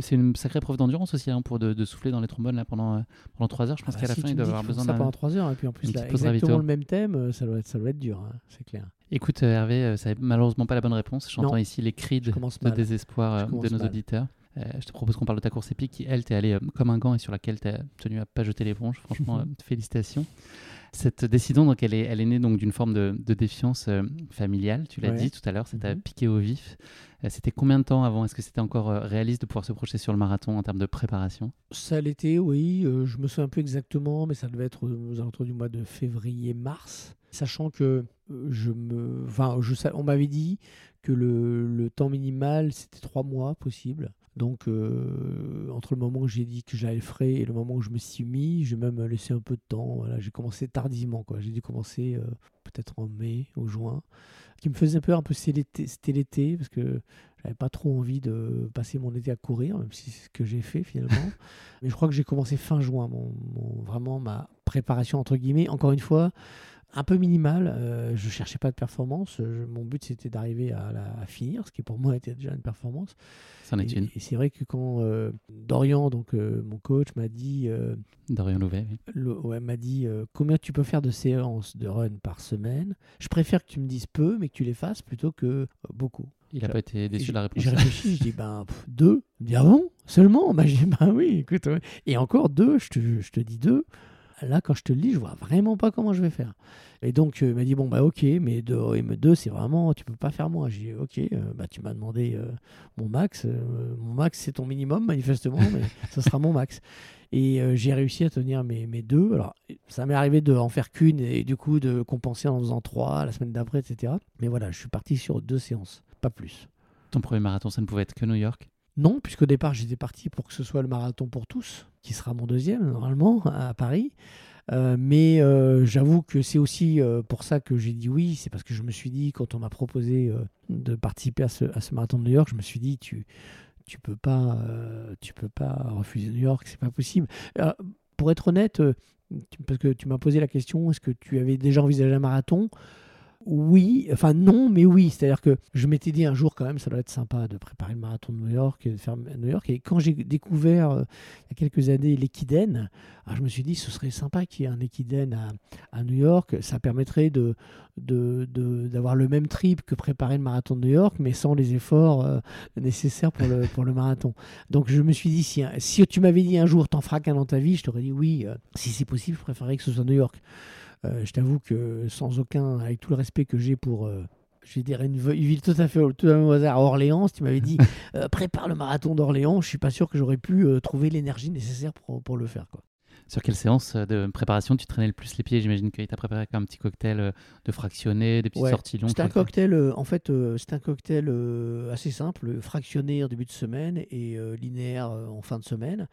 c'est une sacrée preuve d'endurance aussi hein, pour de, souffler dans les trombones là, pendant, euh, pendant 3 heures. Je pense ah bah qu'à la fin, il doit avoir besoin d'un. Ça pendant 3 heures, et puis en plus, là, exactement le même thème, ça doit être, ça doit être dur, hein, c'est clair. Écoute, Hervé, ça n'est malheureusement pas la bonne réponse. J'entends ici les cris de, désespoir de nos auditeurs. Je te propose qu'on parle de ta course épique qui, elle, t'es allée comme un gant et sur laquelle tu as tenu à pas jeter l'éponge. Franchement, félicitations. Cette décision, donc, elle est, elle est née donc d'une forme de, défiance euh, familiale. Tu l'as dit tout à l'heure, ça t'a mhm. piqué au vif. Euh, c'était combien de temps avant? Est-ce que c'était encore euh, réaliste de pouvoir se projeter sur le marathon en termes de préparation? Ça l'était, oui. je me souviens un peu exactement, mais ça devait être aux alentours du mois de février-mars. Sachant que je me, enfin, je, on m'avait dit que le, le temps minimal c'était trois mois possible. Donc, euh, entre le moment où j'ai dit que j'allais le frais et le moment où je me suis mis, j'ai même laissé un peu de temps. Voilà, j'ai commencé tardivement. Quoi. J'ai dû commencer euh, peut-être en mai ou juin. Ce qui me faisait peur un peu, c'était l'été, parce que j'avais pas trop envie de passer mon été à courir, même si c'est ce que j'ai fait finalement. Mais je crois que j'ai commencé fin juin, mon, vraiment ma préparation entre guillemets. Encore une fois, un peu minimal. Euh, je cherchais pas de performance. mon but c'était d'arriver à, à, finir, ce qui pour moi était déjà une performance. Et, et c'est vrai que quand euh, Dorian, donc euh, mon coach, m'a dit. Dorian Louvet, ouais, m'a dit combien tu peux faire de séances de run par semaine? Je préfère que tu me dises peu, mais que tu les fasses plutôt que beaucoup. Il n'a pas été déçu de la réponse. J'ai réfléchi, je dis ben deux. Il me dit ah bon? Seulement? Je dis ben oui, écoute. Et encore deux, je te, je te dis deux là, quand je te le dis, je vois vraiment pas comment je vais faire. Et donc, euh, il m'a dit, bon, bah, ok, mais 2, c'est vraiment, tu peux pas faire moins. J'ai dit, ok, euh, bah, tu m'as demandé euh, mon max. mon max, c'est ton minimum, manifestement, mais ça sera mon max. Et j'ai réussi à tenir mes, mes deux. Alors, ça m'est arrivé de en faire qu'une et du coup de compenser en faisant trois la semaine d'après, etc. Mais voilà, je suis parti sur deux séances, pas plus. Ton premier marathon, ça ne pouvait être que New York? Non, puisqu'au départ, j'étais parti pour que ce soit le marathon pour tous, qui sera mon deuxième, normalement, à Paris. Euh, mais euh, j'avoue que c'est aussi euh, pour ça que j'ai dit oui. C'est parce que je me suis dit, quand on m'a proposé de participer à ce, marathon de New York, je me suis dit, tu tu peux pas, tu peux pas refuser New York, c'est pas possible. pour être honnête, parce que tu m'as posé la question, est-ce que tu avais déjà envisagé un marathon? Oui, enfin non, mais oui. C'est-à-dire que je m'étais dit un jour quand même, ça doit être sympa de préparer le marathon de New York et de faire New York. Et quand j'ai découvert euh, il y a quelques années l'équidène, je me suis dit ce serait sympa qu'il y ait un équidène à, New York. Ça permettrait de d'avoir le même trip que préparer le marathon de New York, mais sans les efforts euh, nécessaires pour le, pour le marathon. Donc je me suis dit, si, si tu m'avais dit un jour, t'en feras qu'un dans ta vie, je t'aurais dit oui, euh, si c'est possible, je préférerais que ce soit New York. Euh, je t'avoue que sans aucun, avec tout le respect que j'ai pour euh, je dirais une, ville tout à fait tout à au hasard à Orléans. Si tu m'avais dit euh, prépare le marathon d'Orléans, je suis pas sûr que j'aurais pu trouver l'énergie nécessaire pour, pour, le faire. Quoi. Sur quelle séance de préparation tu traînais le plus les pieds? J'imagine qu'il t'a préparé un petit cocktail de fractionné, des petites sorties longues. C'est un cocktail, en fait, c'est un cocktail assez simple, fractionné en début de semaine et linéaire en fin de semaine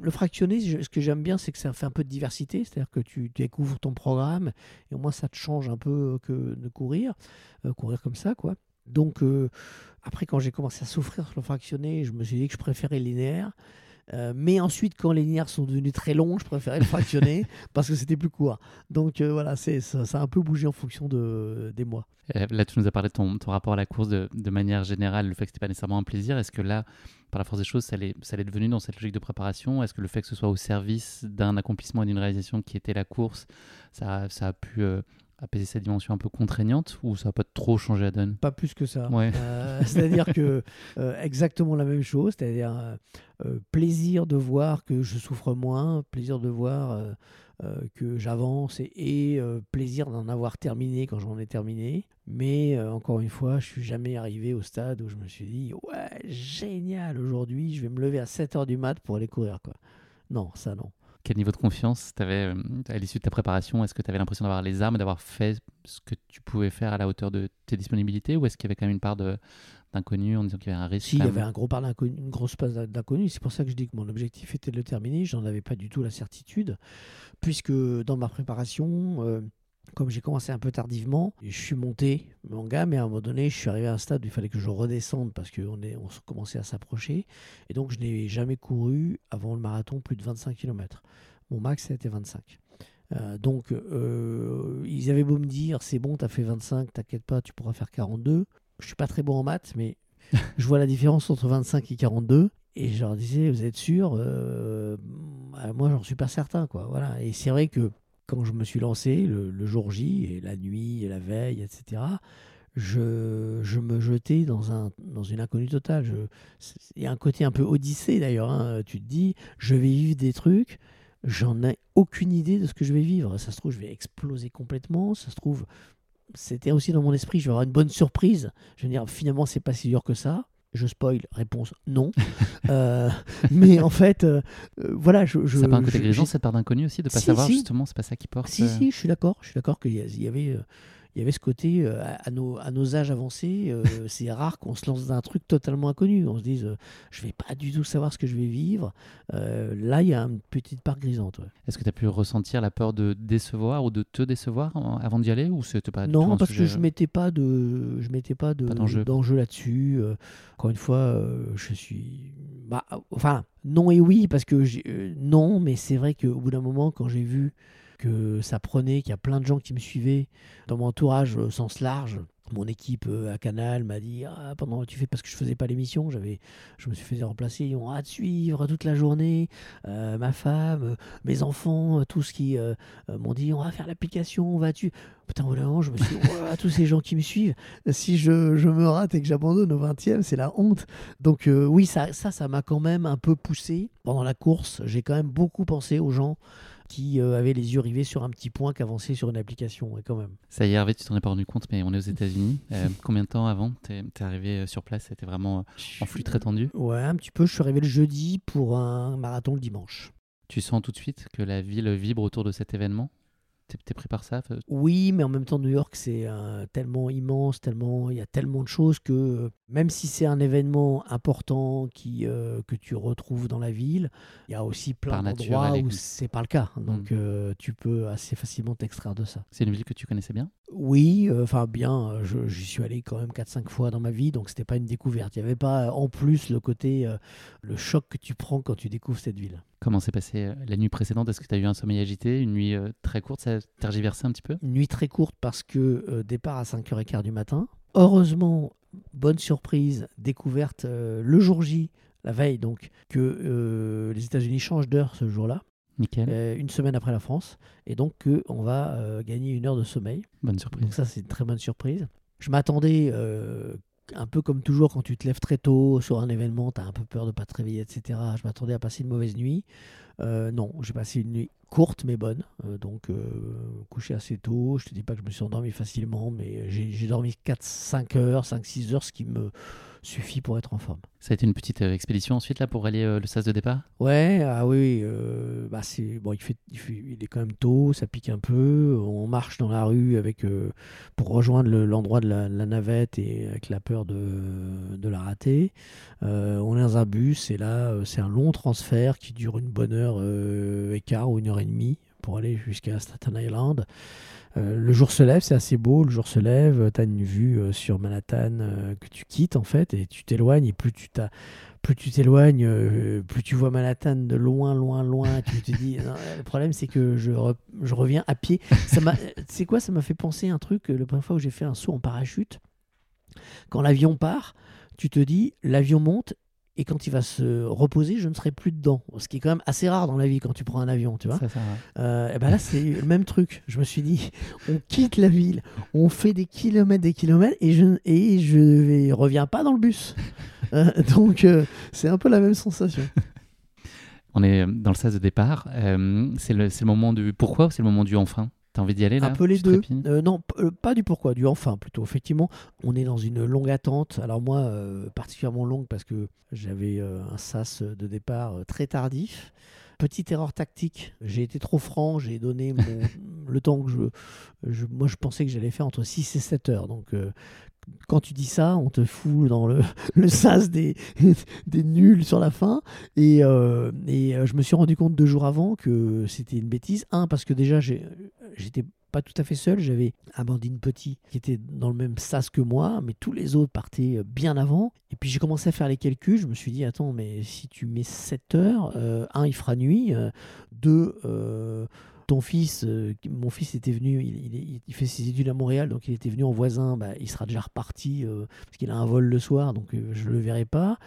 le fractionné, ce que j'aime bien, c'est que ça fait un peu de diversité, c'est-à-dire que tu découvres ton programme et au moins ça te change un peu euh, que de courir, euh, courir comme ça, quoi. Donc euh, après, quand j'ai commencé à souffrir sur le fractionné, je me suis dit que je préférais linéaire. Mais ensuite, quand les linéaires sont devenus très longs, je préférais le fractionner parce que c'était plus court. Donc voilà, ça, ça, a un peu bougé en fonction de, des mois. Là, tu nous as parlé de ton, ton rapport à la course de, de, manière générale, le fait que ce n'était pas nécessairement un plaisir. Est-ce que là, par la force des choses, ça l'est, ça devenu dans cette logique de préparation? Est-ce que le fait que ce soit au service d'un accomplissement et d'une réalisation qui était la course, ça, ça a pu euh, apaiser cette dimension un peu contraignante ou ça n'a pas trop changé la donne Pas plus que ça. Ouais. Euh, c'est-à-dire que euh, exactement la même chose, c'est-à-dire euh, plaisir de voir que je souffre moins, plaisir de voir que j'avance et, et, plaisir d'en avoir terminé quand j'en ai terminé. Mais encore une fois, je suis jamais arrivé au stade où je me suis dit ouais génial aujourd'hui, je vais me lever à 7h du mat pour aller courir quoi. Non, ça non. Quel niveau de confiance tu avais à l'issue de ta préparation? Est-ce que tu avais l'impression d'avoir les armes, d'avoir fait ce que tu pouvais faire à la hauteur de tes disponibilités? Ou est-ce qu'il y avait quand même une part d'inconnu en disant qu'il y avait un risque Si, il y avait un gros part d'inconnu, une grosse part d'inconnu. C'est pour ça que je dis que mon objectif était de le terminer. J'en avais pas du tout la certitude, puisque dans ma préparation, euh, comme j'ai commencé un peu tardivement, je suis monté gamme et à un moment donné, je suis arrivé à un stade où il fallait que je redescende parce qu'on on commençait à s'approcher. Et donc, je n'ai jamais couru avant le marathon plus de 25 km. Mon max, c'était 25. Euh, donc, euh, ils avaient beau me dire, c'est bon, t'as fait 25, t'inquiète pas, tu pourras faire 42. Je suis pas très bon en maths, mais je vois la différence entre 25 et 42. Et je leur disais, vous êtes sûr Euh, bah, Moi, j'en suis pas certain. Quoi. Voilà. Et c'est vrai que quand je me suis lancé, le, jour J, et la nuit, et la veille, etc., je, je me jetais dans, un, dans une inconnue totale. Il y a un côté un peu odyssée d'ailleurs. hein. Tu te dis, je vais vivre des trucs, j'en ai aucune idée de ce que je vais vivre. Ça se trouve, je vais exploser complètement. Ça se trouve, c'était aussi dans mon esprit, je vais avoir une bonne surprise. Je veux dire, finalement, c'est pas si dur que ça. Je spoil, réponse non. Euh, mais en fait, euh, euh, voilà, je. je Ça n'a pas un côté grisant, cette part d'inconnu aussi, de ne pas Si, savoir si. justement, c'est pas ça qui porte Si, si, je suis d'accord. Je suis d'accord qu'il y, avait. euh, il y avait ce côté, euh, à, nos, à nos âges avancés, euh, c'est rare qu'on se lance dans un truc totalement inconnu. On se dise, euh, je vais pas du tout savoir ce que je vais vivre. Euh, là, il y a une petite part grisante. ouais. Est-ce que tu as pu ressentir la peur de décevoir ou de te décevoir avant d'y aller ou c'était pas Non, parce sujet, que je mettais pas de, je mettais pas de d'enjeu. là-dessus. Encore une fois, je suis, bah, enfin, non et oui parce que non, mais c'est vrai qu'au bout d'un moment, quand j'ai vu que ça prenait, qu'il y a plein de gens qui me suivaient dans mon entourage au sens large. Mon équipe euh, à Canal m'a dit ah, pendant tu fais parce que je faisais pas l'émission, j'avais je me suis fait remplacer, ils ont hâte de suivre toute la journée. Euh, ma femme, euh, mes enfants, euh, tous qui euh, euh, m'ont dit on va faire l'application, on va tu Putain, moment, je me suis dit, Ouah, tous ces gens qui me suivent, si je, je me rate et que j'abandonne au 20e, c'est la honte. Donc, euh, oui, ça, ça, ça m'a quand même un peu poussé. Pendant la course, j'ai quand même beaucoup pensé aux gens qui euh, avaient les yeux rivés sur un petit point qu'avançaient sur une application, quand même. Ça y est, Hervé, tu t'en es pas rendu compte, mais on est aux États-Unis. Euh, combien de temps avant t'es es arrivé euh, sur place? C'était vraiment en flux très tendu? Ouais, un petit peu. Je suis arrivé le jeudi pour un marathon le dimanche. Tu sens tout de suite que la ville vibre autour de cet événement? T'es pris par ça? Oui, mais en même temps, New York, c'est euh, tellement immense, tellement il y a tellement de choses que même si c'est un événement important qui, euh, que tu retrouves dans la ville, il y a aussi plein d'endroits où c'est pas le cas. Donc, Mm. euh, tu peux assez facilement t'extraire de ça. C'est une ville que tu connaissais bien? Oui, euh, enfin bien, je- j'y suis allé quand même 4-5 fois dans ma vie, donc c'était pas une découverte. Il n'y avait pas en plus le côté, le choc que tu prends quand tu découvres cette ville. Comment s'est passée la nuit précédente? Est-ce que tu as eu un sommeil agité Une nuit très courte? Ça a tergiversé un petit peu? Une nuit très courte parce que départ à 5h15 du matin. Heureusement, bonne surprise, découverte euh, le jour J, la veille, donc, que euh, les États-Unis changent d'heure ce jour-là, Nickel. euh, une semaine après la France, et donc qu'on va euh, gagner une heure de sommeil. Bonne surprise. Donc ça, c'est une très bonne surprise. Je m'attendais, un peu comme toujours, quand tu te lèves très tôt sur un événement, tu as un peu peur de ne pas te réveiller, etc. Je m'attendais à passer une mauvaise nuit. Euh, non, j'ai passé une nuit courte mais bonne. Euh, donc, euh, couché assez tôt. Je te dis pas que je me suis endormi facilement, mais j'ai dormi 4-5 heures, 5-6 heures, ce qui me suffit pour être en forme. Ça a été une petite euh, expédition ensuite là pour aller euh, le sas de départ? Ouais, ah oui, euh, bah c'est bon, il fait, il fait- il est quand même tôt, ça pique un peu. On marche dans la rue avec pour rejoindre le- l'endroit de la, la navette et avec la peur de, de la rater. On est dans un bus et là, c'est un long transfert qui dure une bonne heure et quart ou une heure et demie pour aller jusqu'à Staten Island. Euh, le jour se lève, c'est assez beau. Le jour se lève, tu as une vue euh, sur Manhattan euh, que tu quittes en fait et tu t'éloignes. Et plus tu t'as- plus tu t'éloignes, plus tu vois Manhattan de loin, loin, loin. tu te dis, le problème c'est que je, je reviens à pied. C'est quoi Ça m'a fait penser à un truc. La première fois où j'ai fait un saut en parachute, quand l'avion part, tu te dis, l'avion monte et quand il va se reposer, je ne serai plus dedans. Ce qui est quand même assez rare dans la vie quand tu prends un avion, tu vois. Ça, ça, ouais. Euh, et ben là, c'est le même truc. Je me suis dit, on quitte la ville, on fait des kilomètres, des kilomètres, et je et je vais- reviens pas dans le bus. Euh, donc, euh, c'est un peu la même sensation. On est dans le sas de départ. C'est le, c'est le moment du pourquoi ou c'est le moment du enfin? T'as envie d'y aller là un peu les deux. Euh, non, euh, pas du pourquoi, du enfin plutôt. Effectivement, on est dans une longue attente. Alors moi, euh, particulièrement longue parce que j'avais un sas de départ très tardif. Petite erreur tactique, j'ai été trop franc, j'ai donné mon- le temps que je, je- Moi, je pensais que j'allais faire entre 6 et 7 heures. Donc, quand tu dis ça, on te fout dans le, sas des, nuls sur la fin. Et, euh, euh, je me suis rendu compte deux jours avant que c'était une bêtise. Un, parce que déjà, j'étais pas tout à fait seul. J'avais Amandine Petit qui était dans le même sas que moi, mais tous les autres partaient euh, bien avant. Et puis j'ai commencé à faire les calculs. Je me suis dit, attends, mais si tu mets 7 heures, un, il fera nuit. euh, deux, ton fils, euh, mon fils était venu, il, il est- il fait ses études à Montréal, donc il était venu en voisin, bah, il sera déjà reparti euh, parce qu'il a un vol le soir, donc euh, je le verrai pas.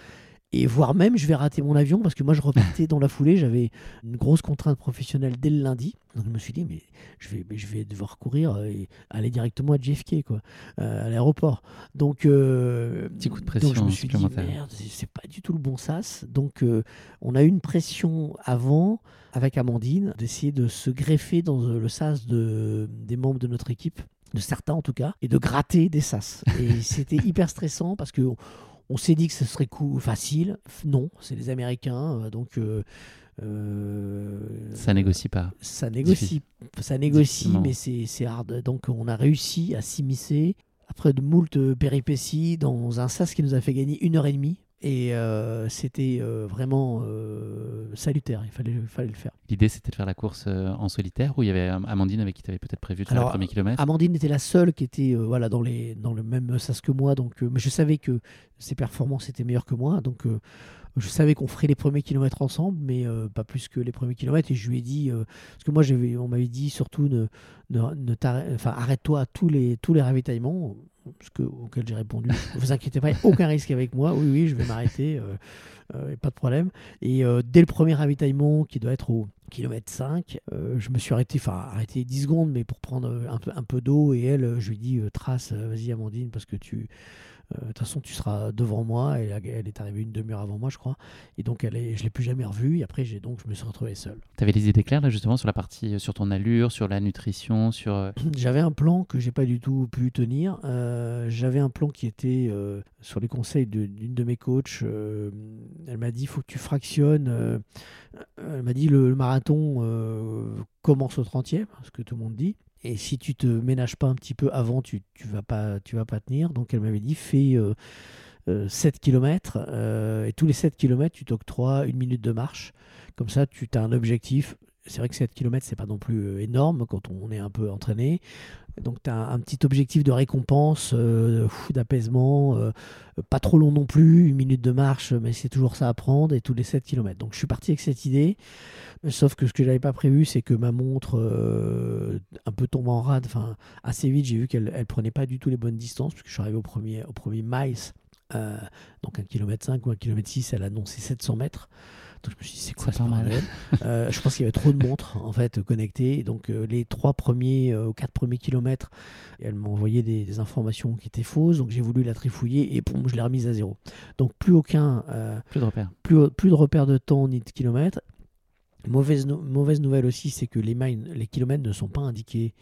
Et voire même, je vais rater mon avion parce que moi, je repartais dans la foulée. J'avais une grosse contrainte professionnelle dès le lundi. Donc, je me suis dit, mais je vais, mais je vais devoir courir euh, et aller directement à JFK, quoi, à l'aéroport. Donc, euh, Petit coup de donc je pression me suis dit, merde, c'est c'est pas du tout le bon sas. Donc, euh, on a eu une pression avant avec Amandine d'essayer de se greffer dans euh, le sas de, des membres de notre équipe, de certains en tout cas, et de gratter des sas. Et c'était hyper stressant parce que on s'est dit que ce serait coup facile. Non, c'est les Américains, euh, donc euh, euh, Ça négocie pas. ça négocie, ça négocie, mais c'est c'est hard. Donc on a réussi à s'immiscer après de moult péripéties dans un sas qui nous a fait gagner une heure et demie. Et euh, c'était euh, vraiment euh, salutaire, il fallait, fallait le faire. L'idée c'était de faire la course en solitaire ou il y avait Am- Amandine avec qui tu avais peut-être prévu de faire Alors, le premier kilomètre? Amandine était la seule qui était voilà, dans, les, dans le même sas que moi, donc, mais je savais que ses performances étaient meilleures que moi, donc je savais qu'on ferait les premiers kilomètres ensemble, mais euh, pas plus que les premiers kilomètres. Et je lui ai dit, euh, parce que moi on m'avait dit surtout ne, ne, enfin, arrête-toi à tous les, tous les ravitaillements, ce que, auquel j'ai répondu, ne vous inquiétez pas, il y a aucun risque avec moi, oui, oui, je vais m'arrêter, euh, pas de problème. Et dès le premier ravitaillement, qui doit être au kilomètre 5, euh, je me suis arrêté, enfin arrêté 10 secondes, mais pour prendre un peu, un peu d'eau. Et elle, je lui ai dit, trace, vas-y Amandine, parce que tu... euh, De toute façon, tu seras devant moi. Elle, elle est arrivée une demi-heure avant moi, je crois. Et donc, elle est, je l'ai plus jamais revue. Et après, j'ai donc, je me suis retrouvé seul. Tu avais les idées claires là justement sur la partie, euh, sur ton allure, sur la nutrition, sur... euh, J'avais un plan que j'ai pas du tout pu tenir. Euh, J'avais un plan qui était euh, sur les conseils de- d'une de, mes coachs. euh, elle m'a dit il faut que tu fractionnes. elle m'a dit le, le marathon commence au 30e, ce que tout le monde dit. Et si tu te ménages pas un petit peu avant, tu tu vas pas tu vas pas tenir. Donc elle m'avait dit fais euh, euh, 7 km et tous les 7 km tu t'octroies une minute de marche. Comme ça tu as un objectif. C'est vrai que 7 km c'est pas non plus euh, énorme quand on est un peu entraîné. Donc tu as un, petit objectif de récompense, euh, d'apaisement, euh, pas trop long non plus, une minute de marche, mais c'est toujours ça à prendre, et tous les 7 km. Donc je suis parti avec cette idée, sauf que ce que j'avais pas prévu, c'est que ma montre, un peu tombant en rade, enfin assez vite, j'ai vu qu'elle elle prenait pas du tout les bonnes distances, puisque je suis arrivé au premier, au premier miles, donc 1 km 5 ou 1 km 6, elle annonçait 700 mètres. Donc je me suis dit, c'est quoi Ça Euh, Je pense qu'il y avait trop de montres en fait connectées. Donc euh, les trois premiers ou quatre premiers kilomètres, elle m'a envoyé des, des informations qui étaient fausses. Donc j'ai voulu la trifouiller et boum, je l'ai remise à zéro. Donc plus aucun, euh, Plus de repères. plus, plus de repères de temps ni de kilomètres. Mauvaise, no- mauvaise nouvelle aussi, c'est que les, les kilomètres ne sont pas indiqués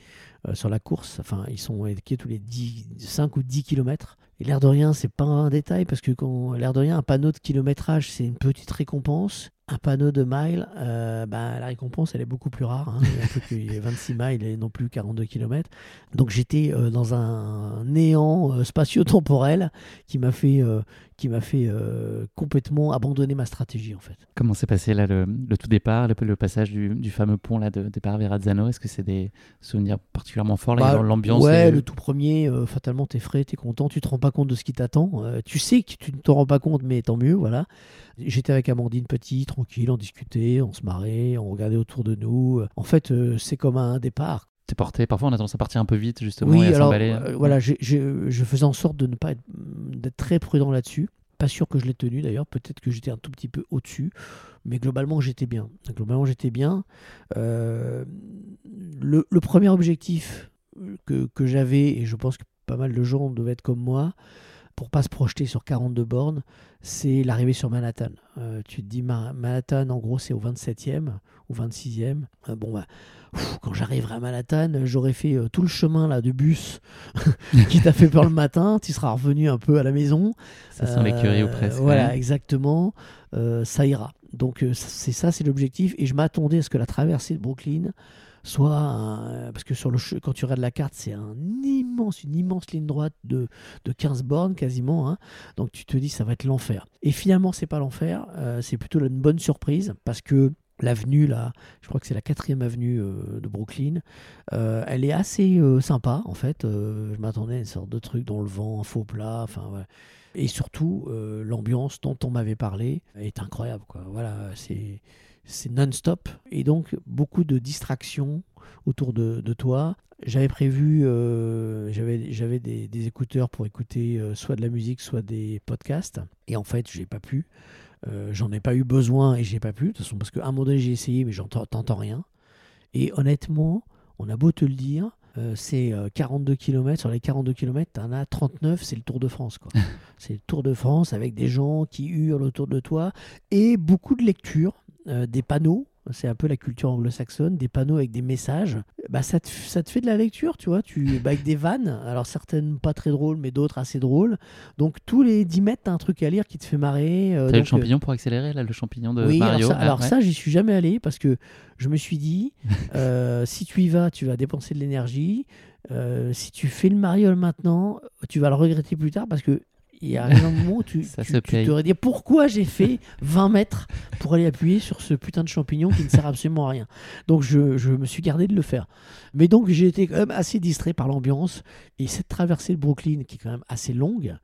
euh, sur la course. Enfin, ils sont indiqués tous les 10, 5 ou 10 kilomètres. Et l'air de rien, c'est pas un détail parce que l'air de rien, un panneau de kilométrage, c'est une petite récompense. Un panneau de miles, euh, bah, la récompense, elle est beaucoup plus rare. hein. Il y a un peu qu'il y ait 26 miles et non plus 42 km. Donc j'étais euh, dans un néant euh, spatio-temporel qui m'a fait, euh, qui m'a fait complètement abandonner ma stratégie en fait. Comment s'est passé là le, le tout départ, le, le passage du, du fameux pont là de départ vers Azzano Est-ce que c'est des souvenirs particulièrement forts là, Bah, L'ambiance Ouais, le tout premier, fatalement, t'es frais, t'es content, tu te rends pas compte de ce qui t'attend. Tu sais que tu ne t'en rends pas compte, mais tant mieux, voilà. J'étais avec Amandine Petit, tranquille, on discutait, on se marrait, on regardait autour de nous. En fait, euh, c'est comme un départ. t'es porté. Parfois on a tendance à partir un peu vite justement Oui, et à alors s'emballer. euh, voilà, je faisais en sorte de ne pas être, d'être très prudent là-dessus. Pas sûr que je l'ai tenu d'ailleurs, peut-être que j'étais un tout petit peu au-dessus, mais globalement j'étais bien. Globalement j'étais bien. Euh, le, premier objectif que, que j'avais, et je pense que pas mal de gens devaient être comme moi, pour pas se projeter sur 42 bornes, c'est l'arrivée sur Manhattan. Euh, tu te dis Manhattan, en gros, c'est au 27e ou 26e. Euh, bon, bah, quand j'arriverai à Manhattan, j'aurai fait euh, tout le chemin là de bus qui t'a fait peur le matin. Tu seras revenu un peu à la maison. Ça sent l'écurie ou presque. Voilà, exactement. ça ira. Donc, c'est ça, c'est l'objectif. Et je m'attendais à ce que la traversée de Brooklyn soit parce que sur le quand tu regardes la carte, c'est un immense, une immense ligne droite de, de 15 bornes quasiment. Hein. Donc tu te dis ça va être l'enfer. Et finalement, c'est pas l'enfer, euh, c'est plutôt une bonne surprise parce que l'avenue là, je crois que c'est la quatrième avenue euh, de Brooklyn, euh, elle est assez sympa en fait. je m'attendais à une sorte de truc dans le vent, un faux plat, enfin Et surtout, l'ambiance dont on m'avait parlé est incroyable. Quoi. Voilà, c'est c'est non-stop et donc beaucoup de distractions autour de, toi. J'avais prévu, euh, j'avais des, écouteurs pour écouter euh, soit de la musique, soit des podcasts. Et en fait, j'ai pas pu. Euh, j'en ai pas eu besoin et j'ai pas pu. De toute façon, parce qu'à un moment donné, j'ai essayé, mais j'entends rien. Et honnêtement, on a beau te le dire, c'est 42 km. Sur les 42 km, tu en as 39, c'est le Tour de France. c'est le Tour de France avec des gens qui hurlent autour de toi et beaucoup de lectures. Euh, des panneaux. C'est un peu la culture anglo-saxonne, des panneaux avec des messages. Bah, ça, te, ça te fait de la lecture, tu vois, tu, bah, avec des vannes. Alors, certaines pas très drôles, mais d'autres assez drôles. Donc, tous les 10 mètres, t'as un truc à lire qui te fait marrer. Euh, t'as le champignon euh, pour accélérer, là, le champignon de oui, Mario Alors, ça, j'y suis jamais allé parce que je me suis dit, si tu y vas, tu vas dépenser de l'énergie. si tu fais le Mario maintenant, tu vas le regretter plus tard parce que il y a un moment où tu, tu, te dit pourquoi j'ai fait 20 mètres pour aller appuyer sur ce putain de champignon qui ne sert absolument à rien? Donc je, je me suis gardé de le faire. Mais donc j'ai été quand même assez distrait par l'ambiance et cette traversée de Brooklyn qui est quand même assez longue.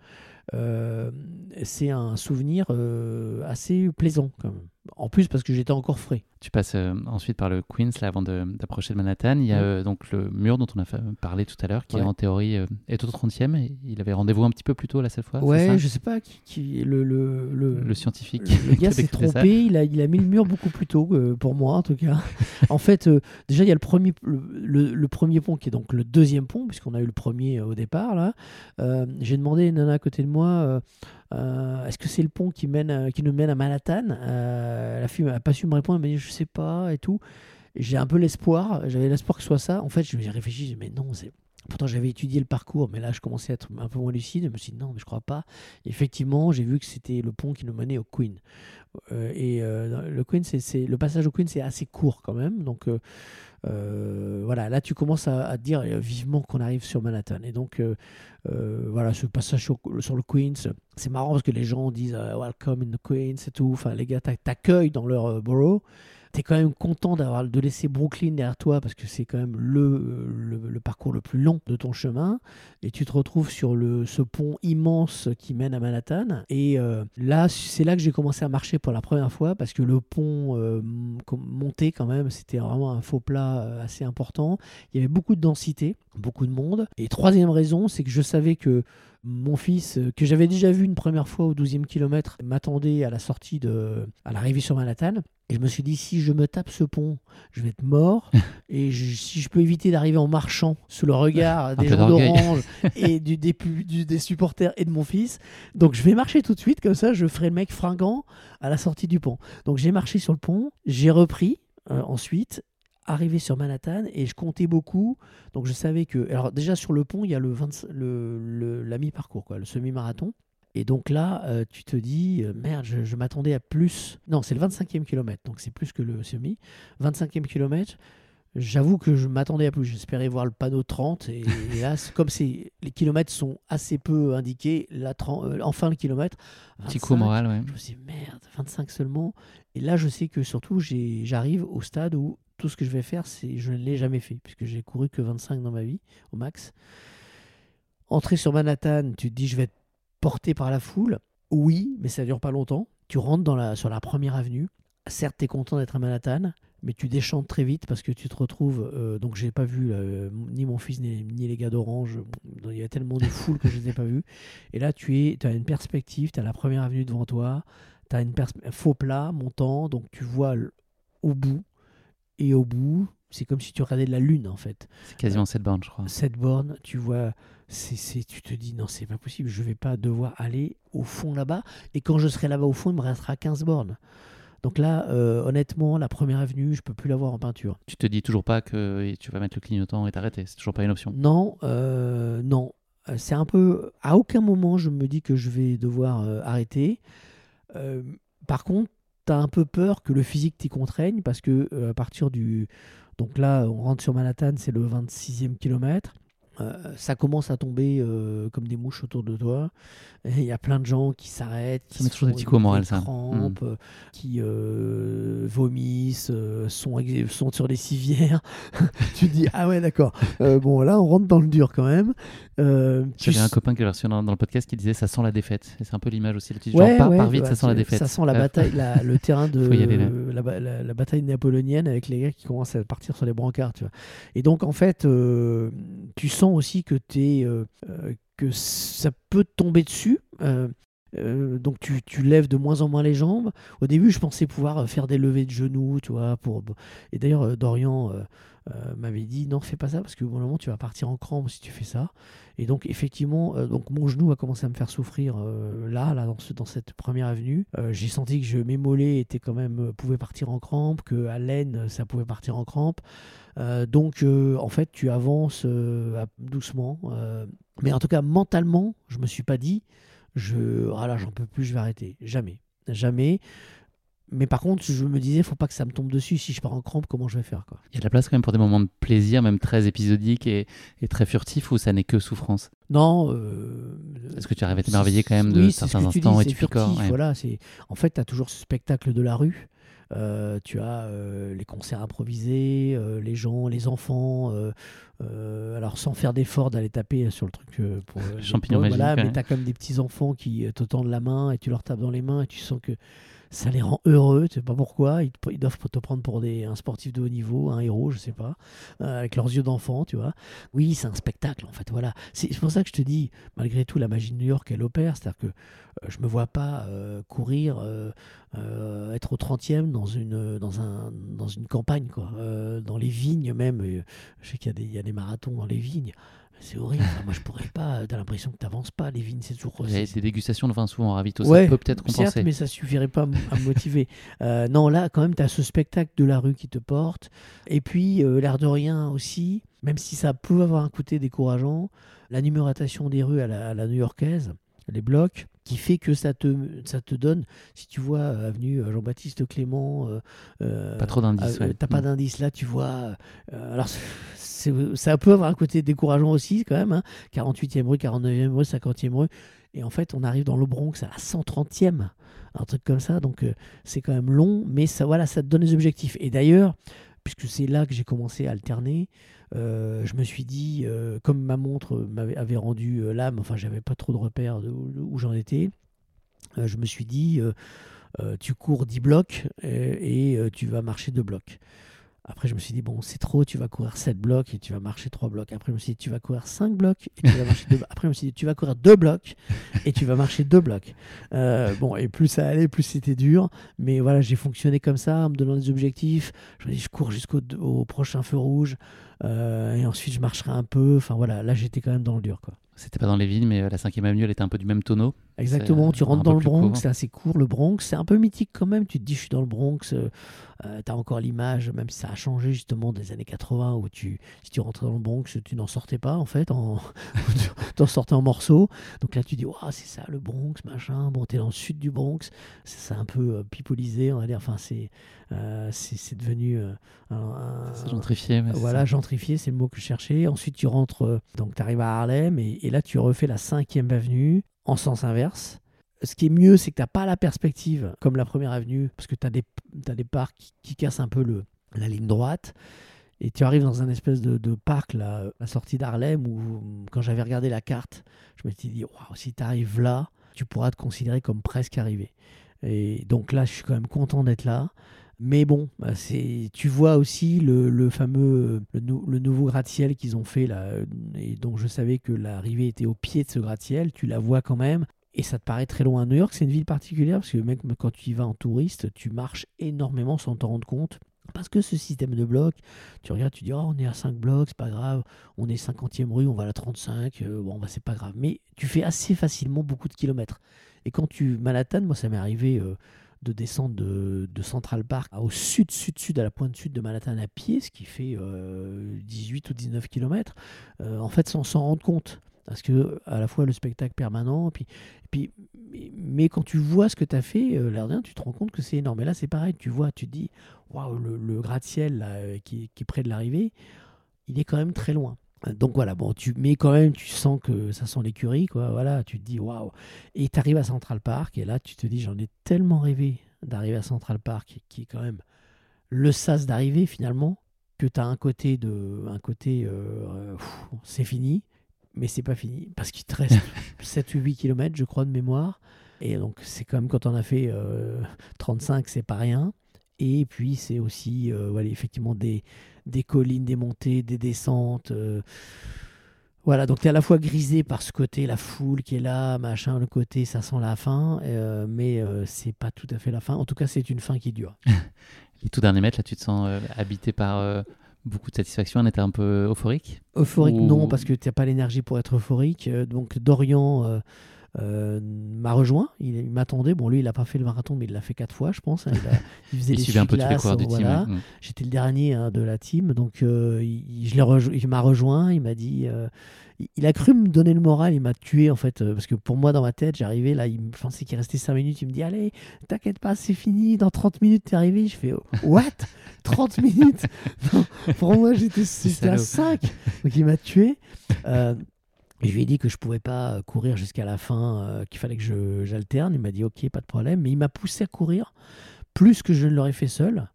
Euh, c'est un souvenir euh, assez plaisant quand même. En plus parce que j'étais encore frais. Tu passes euh, ensuite par le Queens là, avant d'approcher de, Manhattan. Il y a donc le mur dont on a parlé tout à l'heure qui en théorie est au 30e. il avait rendez-vous un petit peu plus tôt là cette fois. Ouais, je sais pas qui, le, le, le, scientifique. Le, gars s'est trompé. Il a, il a mis le mur beaucoup plus tôt pour moi en tout cas. en fait, déjà il y a le premier, le, premier pont qui est donc le deuxième pont puisqu'on a eu le premier au départ là. J'ai demandé à une nana à côté de moi. Euh, euh, est-ce que c'est le pont qui, mène, euh, qui nous mène à Manhattan? La fille n'a pas su me répondre, elle m'a dit je sais pas et tout. J'ai un peu l'espoir, j'avais l'espoir que ce soit ça. En fait, je me suis réfléchi, mais non, c'est Pourtant, j'avais étudié le parcours, mais là, je commençais à être un peu moins lucide. Je me suis dit, non, mais je crois pas. effectivement, j'ai vu que c'était le pont qui nous menait au Queen. et le Queen, c'est le passage au Queen, c'est assez court quand même. Donc, euh, voilà, là tu commences à, dire euh, vivement qu'on arrive sur Manhattan. Et donc, euh, voilà, ce passage sur, le Queens, c'est marrant parce que les gens disent Welcome in the Queens et tout. Enfin, les gars t'accueillent dans leur borough tu es quand même content d'avoir de laisser Brooklyn derrière toi parce que c'est quand même le, le, parcours le plus long de ton chemin. Et tu te retrouves sur le, ce pont immense qui mène à Manhattan. Et euh, là c'est là que j'ai commencé à marcher pour la première fois parce que le pont euh, monté quand même c'était vraiment un faux plat euh, assez important. Il y avait beaucoup de densité beaucoup de monde. Et troisième raison c'est que je savais que mon fils, que j'avais déjà vu une première fois au 12e kilomètre, m'attendait à la sortie de, à l'arrivée sur Manhattan. Et je me suis dit, si je me tape ce pont, je vais être mort. et si je peux éviter d'arriver en marchant sous le regard des gens d'Orange et du, des, des, supporters et de mon fils, donc je vais marcher tout de suite, comme ça je ferai le mec fringant à la sortie du pont. Donc j'ai marché sur le pont, j'ai repris euh, ensuite, arrivé sur Manhattan et je comptais beaucoup. Donc je savais que. Alors déjà sur le pont, il y a le, le, la mi-parcours, quoi, le semi-marathon. Et donc là, euh, tu te dis, euh, merde, je, m'attendais à plus. Non, c'est le 25e kilomètre, donc c'est plus que le semi. 25e kilomètre, j'avoue que je m'attendais à plus. J'espérais voir le panneau 30. Et, là, comme les kilomètres sont assez peu indiqués, là, 30, euh, enfin le kilomètre. Petit coup moral, ouais. Je me suis dit, merde, 25 seulement. Et là, je sais que surtout, j'arrive au stade où tout ce que je vais faire, c'est je ne l'ai jamais fait, puisque j'ai couru que 25 dans ma vie, au max. Entrer sur Manhattan, tu te dis, je vais être porté par la foule. Oui, mais ça dure pas longtemps. Tu rentres dans la, sur la première avenue. Certes, tu es content d'être à Manhattan, mais tu déchantes très vite parce que tu te retrouves. euh, donc, j'ai pas vu euh, ni mon fils ni, ni les gars d'Orange. Il y a tellement de foule que je les ai pas vus. Et là, tu es, as une perspective, tu as la première avenue devant toi, tu as une un faux plat montant, donc tu vois au bout. Et au bout, c'est comme si tu regardais de la lune en fait. C'est quasiment cette borne, je crois. Cette borne, tu vois, c'est, tu te dis non, c'est pas possible, je vais pas devoir aller au fond là-bas. Et quand je serai là-bas au fond, il me restera 15 bornes. Donc là, euh, honnêtement, la première avenue, je peux plus la voir en peinture. Tu te dis toujours pas que tu vas mettre le clignotant et t'arrêter. C'est toujours pas une option. Non, euh, non. Euh, C'est un peu. À aucun moment, je me dis que je vais devoir euh, arrêter. Par contre, tu as un peu peur que le physique t'y contraigne parce que à partir du. Donc là, on rentre sur Manhattan, c'est le 26e kilomètre. Euh, ça commence à tomber euh, comme des mouches autour de toi. Il y a plein de gens qui s'arrêtent, qui Ça toujours des petits coups moral, ça. crampes, euh, qui euh, vomissent, sont, sont sur les civières. tu te dis, ah ouais, d'accord. Bon, là, on rentre dans le dur quand même. J'avais un copain qui avait reçu dans, dans le podcast qui disait ça sent la défaite. C'est un peu l'image aussi. Dis, Ouais, genre, ouais, pars vite, bah, ça sent la défaite. Ça sent la bataille, la- le terrain de aller, la, la- la bataille napoléonienne avec les gars qui commencent à partir sur les brancards. Tu vois. Et donc, en fait, tu sens aussi que, t'es, euh, euh, que ça peut tomber dessus. euh, donc tu, tu lèves de moins en moins les jambes. Au début, je pensais pouvoir faire des levées de genoux, tu vois. Pour... Et d'ailleurs, Dorian euh, m'avait dit non, fais pas ça parce que d'un moment, tu vas partir en crampe si tu fais ça. Et donc, effectivement, euh, donc mon genou a commencé à me faire souffrir euh, là, là dans, ce- dans cette première avenue. J'ai senti que je, mes mollets étaient quand même, pouvaient partir en crampe, que à l'aine, ça pouvait partir en crampe. Donc, en fait, tu avances doucement. mais en tout cas, mentalement, je me suis pas dit, je, ah là, j'en peux plus, je vais arrêter. Jamais, jamais. Mais par contre, je me disais, faut pas que ça me tombe dessus. Si je pars en crampe, comment je vais faire quoi? Il y a de la place quand même pour des moments de plaisir, même très épisodiques et, et très furtifs, où ça n'est que souffrance? Non. euh, Est-ce que tu arrives à t'émerveiller quand même de oui, c'est ce certains tu instants dis, et tu furtif, ouais. voilà, en fait tu as toujours ce spectacle de la rue. Euh, tu as euh, les concerts improvisés, euh, les gens, les enfants, alors sans faire d'effort d'aller taper sur le truc pour Champignon magique, voilà, mais tu as comme des petits enfants qui te tendent la main et tu leur tapes dans les mains et tu sens que ça les rend heureux, tu sais pas pourquoi, ils, ils doivent te prendre pour des, un sportif de haut niveau, un héros, je sais pas, euh, avec leurs yeux d'enfant, tu vois. Oui, c'est un spectacle en fait, voilà. C'est pour ça que je te dis, malgré tout, la magie de New York, elle opère, c'est-à-dire que euh, je me vois pas euh, courir, euh, être au 30e dans une, dans un, dans une campagne, quoi. Dans les vignes même. je sais qu'il y, y a des marathons dans les vignes. C'est horrible. Moi, je pourrais pas. T'as l'impression que t'avances pas. Les vignes, c'est toujours. Des dégustations de vin souvent en ravito, Ouais, ça peut peut-être Certes, compenser. mais ça suffirait pas à me motiver. Euh, non, là, quand même, tu as ce spectacle de la rue qui te porte. Et puis, euh, l'air de rien aussi, même si ça peut avoir un côté décourageant, la numérotation des rues à la, à la new-yorkaise, les blocs, qui fait que ça te, ça te donne, si tu vois euh, avenue euh, Jean-Baptiste Clément, euh, Pas trop d'indices. euh, ouais. T'as pas Mm. d'indice là, tu vois. euh, alors, ça peut avoir un côté décourageant aussi, quand même. hein. 48e rue, 49e rue, 50e rue. Et en fait, on arrive dans le Bronx à la 130e, un truc comme ça. Donc, c'est quand même long, mais ça, voilà, ça te donne des objectifs. Et d'ailleurs, puisque c'est là que j'ai commencé à alterner, je me suis dit, euh, comme ma montre m'avait avait rendu euh, l'âme, enfin, j'avais pas trop de repères de où, j'en étais, euh, je me suis dit, euh, euh, tu cours 10 blocs euh, et euh, tu vas marcher 2 blocs. Après, je me suis dit, bon, c'est trop, tu vas courir 7 blocs et tu vas marcher 3 blocs. Après, je me suis dit, tu vas courir 5 blocs et tu vas marcher 2 Après, je me suis dit, tu vas courir 2 blocs et tu vas marcher 2 blocs. Euh, bon, et plus ça allait, plus c'était dur. Mais voilà, j'ai fonctionné comme ça, en me donnant des objectifs. Je me dis, je cours jusqu'au au prochain feu rouge euh, et ensuite je marcherai un peu. Enfin voilà, là, j'étais quand même dans le dur, quoi. C'était pas dans les villes, mais euh, la 5 avenue, elle était un peu du même tonneau. Exactement, C'est, tu euh, rentres dans le Bronx, c'est assez court le Bronx, c'est un peu mythique quand même, tu te dis je suis dans le Bronx, euh, euh, t'as encore l'image, même si ça a changé justement des années 80 où tu, si tu rentrais dans le Bronx, tu n'en sortais pas en fait, en, tu en sortais en morceaux, donc là tu dis Ouah, c'est ça le Bronx, machin, bon t'es dans le sud du Bronx, c'est un peu euh, pipolisé on va dire, enfin c'est euh, c'est devenu euh, un- gentrifié. mais voilà, gentrifié, c'est le mot que je cherchais. Ensuite, tu rentres, euh, donc tu arrives à Harlem, et, et là, tu refais la 5e avenue en sens inverse. Ce qui est mieux, c'est que tu n'as pas la perspective comme la première avenue, parce que tu as des, des parcs qui, cassent un peu le, la ligne droite. Et tu arrives dans un espèce de, de parc, là, à la sortie d'Harlem, où quand j'avais regardé la carte, je me suis dit, waouh, si tu arrives là, tu pourras te considérer comme presque arrivé. Et donc là, je suis quand même content d'être là. Mais bon, bah, c'est, tu vois aussi le, le fameux, le, nou- le nouveau gratte-ciel qu'ils ont fait là, euh, et donc je savais que l'arrivée était au pied de ce gratte-ciel. Tu la vois quand même, et ça te paraît très loin. New York, c'est une ville particulière parce que mec, quand tu y vas en touriste, tu marches énormément sans t'en rendre compte. Parce que ce système de blocs, tu regardes, tu dis, oh, on est à 5 blocs, c'est pas grave, on est 50e rue, on va à la 35, euh, bon, bah, c'est pas grave. Mais tu fais assez facilement beaucoup de kilomètres. Et quand tu. Manhattan, moi, ça m'est arrivé euh, de descendre de, Central Park au sud, sud, sud, à la pointe sud de Manhattan à pied, ce qui fait euh, 18 ou 19 kilomètres, euh, en fait, sans s'en rendre compte. Parce que à la fois le spectacle permanent, puis, puis, mais, quand tu vois ce que tu as fait, euh, tu te rends compte que c'est énorme. Et là, c'est pareil, tu vois, tu te dis, waouh, le, gratte-ciel euh, qui est près de l'arrivée, il est quand même très loin. Donc voilà, bon, tu, mais quand même, tu sens que ça sent l'écurie, quoi. Voilà, tu te dis waouh. Et tu arrives à Central Park, et là, tu te dis, j'en ai tellement rêvé d'arriver à Central Park, qui est quand même le sas d'arrivée finalement, que tu as un côté de, un côté, euh, pff, c'est fini, mais c'est pas fini parce qu'il te reste 7 ou 8 km, je crois, de mémoire. Et donc, c'est quand même quand on a fait euh, 35, c'est pas rien. Et puis, c'est aussi, euh, voilà, effectivement, des, des collines, des montées, des descentes. euh, voilà, donc tu es à la fois grisé par ce côté, la foule qui est là, machin, le côté, ça sent la fin, euh, mais euh, c'est pas tout à fait la fin. En tout cas, c'est une fin qui dure. Les tout derniers mètres, là, tu te sens euh, habité par beaucoup de satisfaction, on était un peu euphorique? Euphorique, Ou- non, parce que tu n'as pas l'énergie pour être euphorique. Donc, Dorian euh, m'a rejoint. Il, il m'attendait. Bon, lui, il n'a pas fait le marathon, mais il l'a fait quatre fois, je pense. hein. Il, a- il faisait Il les suivait un peu tous les coureurs du team. voilà. Mm. J'étais le dernier hein, de la team, donc euh, il, je l'ai rejo- il m'a rejoint, il m'a dit, euh, il, a cru me donner le moral, il m'a tué en fait, parce que pour moi dans ma tête, j'arrivais là, il pensais qu'il restait 5 minutes, il me dit, allez, t'inquiète pas, c'est fini, dans 30 minutes t'es arrivé, je fais, oh, what? 30 minutes? Non, Pour moi j'étais à salaud. 5, donc il m'a tué. Euh, je lui ai dit que je pouvais pas courir jusqu'à la fin, euh, qu'il fallait que j'alterne. Il m'a dit ok, pas de problème. Mais il m'a poussé à courir plus que je ne l'aurais fait seul.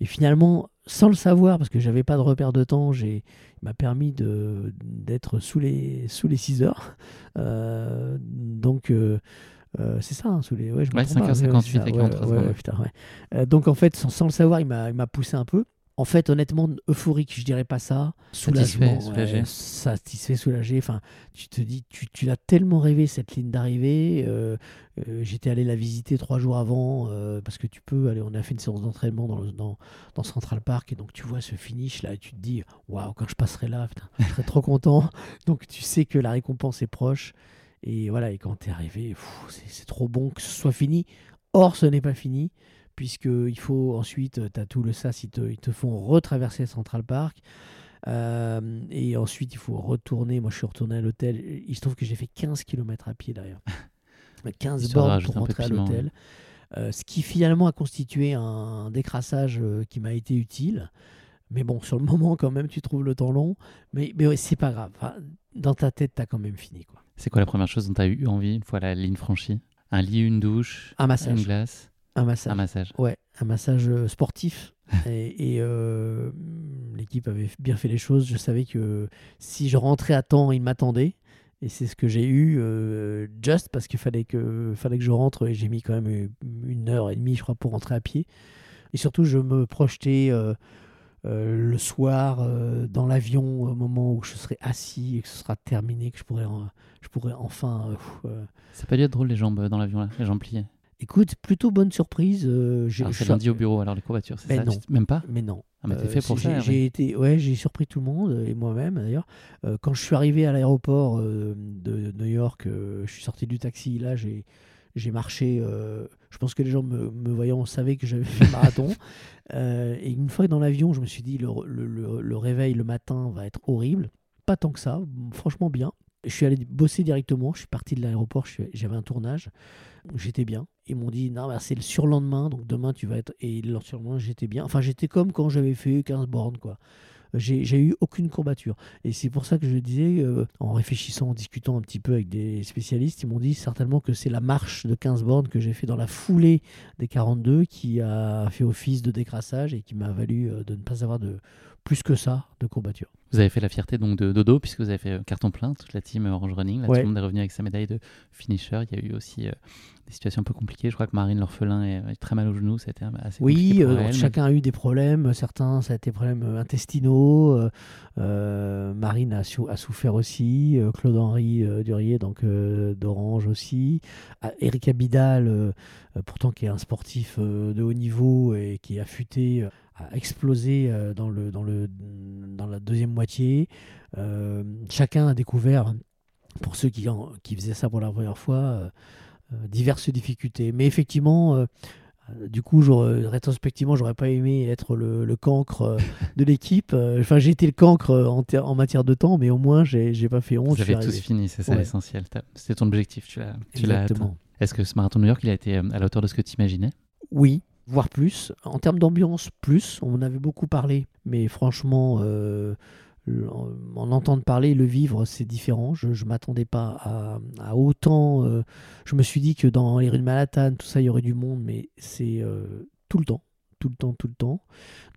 Et finalement, sans le savoir, parce que j'avais pas de repère de temps, j'ai, il m'a permis de, d'être sous les, sous les 6 heures. Euh, donc, euh, euh, c'est ça, hein, sous les. Ouais, je me Ouais, trompe pas, 5h58 c'est ça, et ouais, 43 ouais, secondes. ouais, putain, ouais. Euh, donc, en fait, sans, sans le savoir, il m'a, il m'a poussé un peu. En fait, honnêtement, euphorique, je dirais pas ça. Satisfait, Soulagement, soulagé. ouais, satisfait, soulagé. Enfin, tu te dis, tu, tu l'as tellement rêvé cette ligne d'arrivée. euh, euh, J'étais allé la visiter trois jours avant euh, parce que tu peux aller. On a fait une séance d'entraînement dans, le- dans, dans Central Park et donc tu vois ce finish là et tu te dis, waouh, quand je passerai là, putain, je serai trop content. Donc tu sais que la récompense est proche. Et voilà, et quand tu es arrivé, c'est trop bon que ce soit fini. Or, ce n'est pas fini puisqu'il faut ensuite, tu as tout le SAS, ils te, ils te font retraverser Central Park. Euh, et ensuite, il faut retourner. Moi, je suis retourné à l'hôtel. Il se trouve que j'ai fait 15 km à pied d'ailleurs. 15 Histoire de bornes pour rentrer à l'hôtel. Euh, ce qui finalement a constitué un décrassage euh, qui m'a été utile. Mais bon, sur le moment, quand même, tu trouves le temps long. Mais, mais ouais, c'est pas grave. Enfin, dans ta tête, tu as quand même fini. Quoi. C'est quoi la première chose dont tu as eu envie une fois la ligne franchie? Un lit, une douche, Un une massage. glace, Un massage. un massage. Ouais, un massage euh, sportif. et et, euh, l'équipe avait bien fait les choses. Je savais que si je rentrais à temps, ils m'attendaient. Et c'est ce que j'ai eu, euh, just parce qu'il fallait que, fallait que je rentre. Et j'ai mis quand même euh, une heure et demie, je crois, pour rentrer à pied. Et surtout, je me projetais euh, le soir dans l'avion au moment où je serai assis et que ce sera terminé, que je pourrais, en- je pourrais enfin. Ça pas dû être drôle les jambes dans l'avion là, les jambes pliées. Écoute, plutôt bonne surprise. euh, j'ai- c'est suis- lundi au bureau, alors les courbatures, c'est ça non. Même pas Mais non. Ah mais t'es Euh, fait pour ça. j'ai- été, ouais, j'ai surpris tout le monde et moi-même d'ailleurs. Euh, quand je suis arrivé à l'aéroport euh, de New York, euh, je suis sorti du taxi. Là, j'ai j'ai marché. euh, je pense que les gens me, me voyant savaient que j'avais fait le marathon. Euh, et une fois dans l'avion, je me suis dit le, le- le- le réveil le matin va être horrible. Pas tant que ça, franchement bien. Je suis allé bosser directement. Je suis parti de l'aéroport. J'avais un tournage. J'étais bien. Ils m'ont dit, non, bah, c'est le surlendemain, donc demain tu vas être. Et le surlendemain, j'étais bien. Enfin, j'étais comme quand j'avais fait 15 bornes, quoi. J'ai eu aucune courbature. Et c'est pour ça que je disais, euh, en réfléchissant, en discutant un petit peu avec des spécialistes, ils m'ont dit certainement que c'est la marche de 15 bornes que j'ai fait dans la foulée des 42 qui a fait office de décrassage et qui m'a valu euh, de ne pas avoir de plus que ça de courbatures. Vous avez fait la fierté donc de Dodo, puisque vous avez fait carton plein, toute la team Orange Running. Là, Ouais. Tout le monde est revenu avec sa médaille de finisher. Il y a eu aussi euh, des situations un peu compliquées. Je crois que Marine L'Orphelin est, est très mal au genou. C'était assez compliqué Oui, pour euh, elle, mais- chacun a eu des problèmes. Certains, ça a été des problèmes euh, intestinaux. euh, euh, Marine a, sou- a souffert aussi. euh, Claude-Henri euh, Durier, donc euh, d'Orange aussi. Ah, Eric Abidal, euh, euh, pourtant qui est un sportif euh, de haut niveau et qui est affûté, euh, a explosé euh, dans, le, dans, le, dans la deuxième moitié. Euh, chacun a découvert, pour ceux qui, en- qui faisaient ça pour la première fois, euh, diverses difficultés. Mais effectivement, euh, du coup, rétrospectivement, j'aurais pas aimé être le, le cancre de l'équipe. Enfin, j'ai été le cancre en, en matière de temps, mais au moins, j'ai pas fait honte. Vous avez tous arrivé. fini, c'est ça Ouais. l'essentiel. C'était ton objectif, tu l'as atteint. Est-ce que ce marathon de New York, il a été à la hauteur de ce que tu imaginais? Oui, voire plus. En termes d'ambiance, plus. On en avait beaucoup parlé, mais franchement, euh, en, en entendre parler, le vivre, c'est différent. Je ne m'attendais pas à, autant. euh, je me suis dit que dans les rues de Manhattan, tout ça, il y aurait du monde, mais c'est euh, tout le temps. Tout le temps, tout le temps.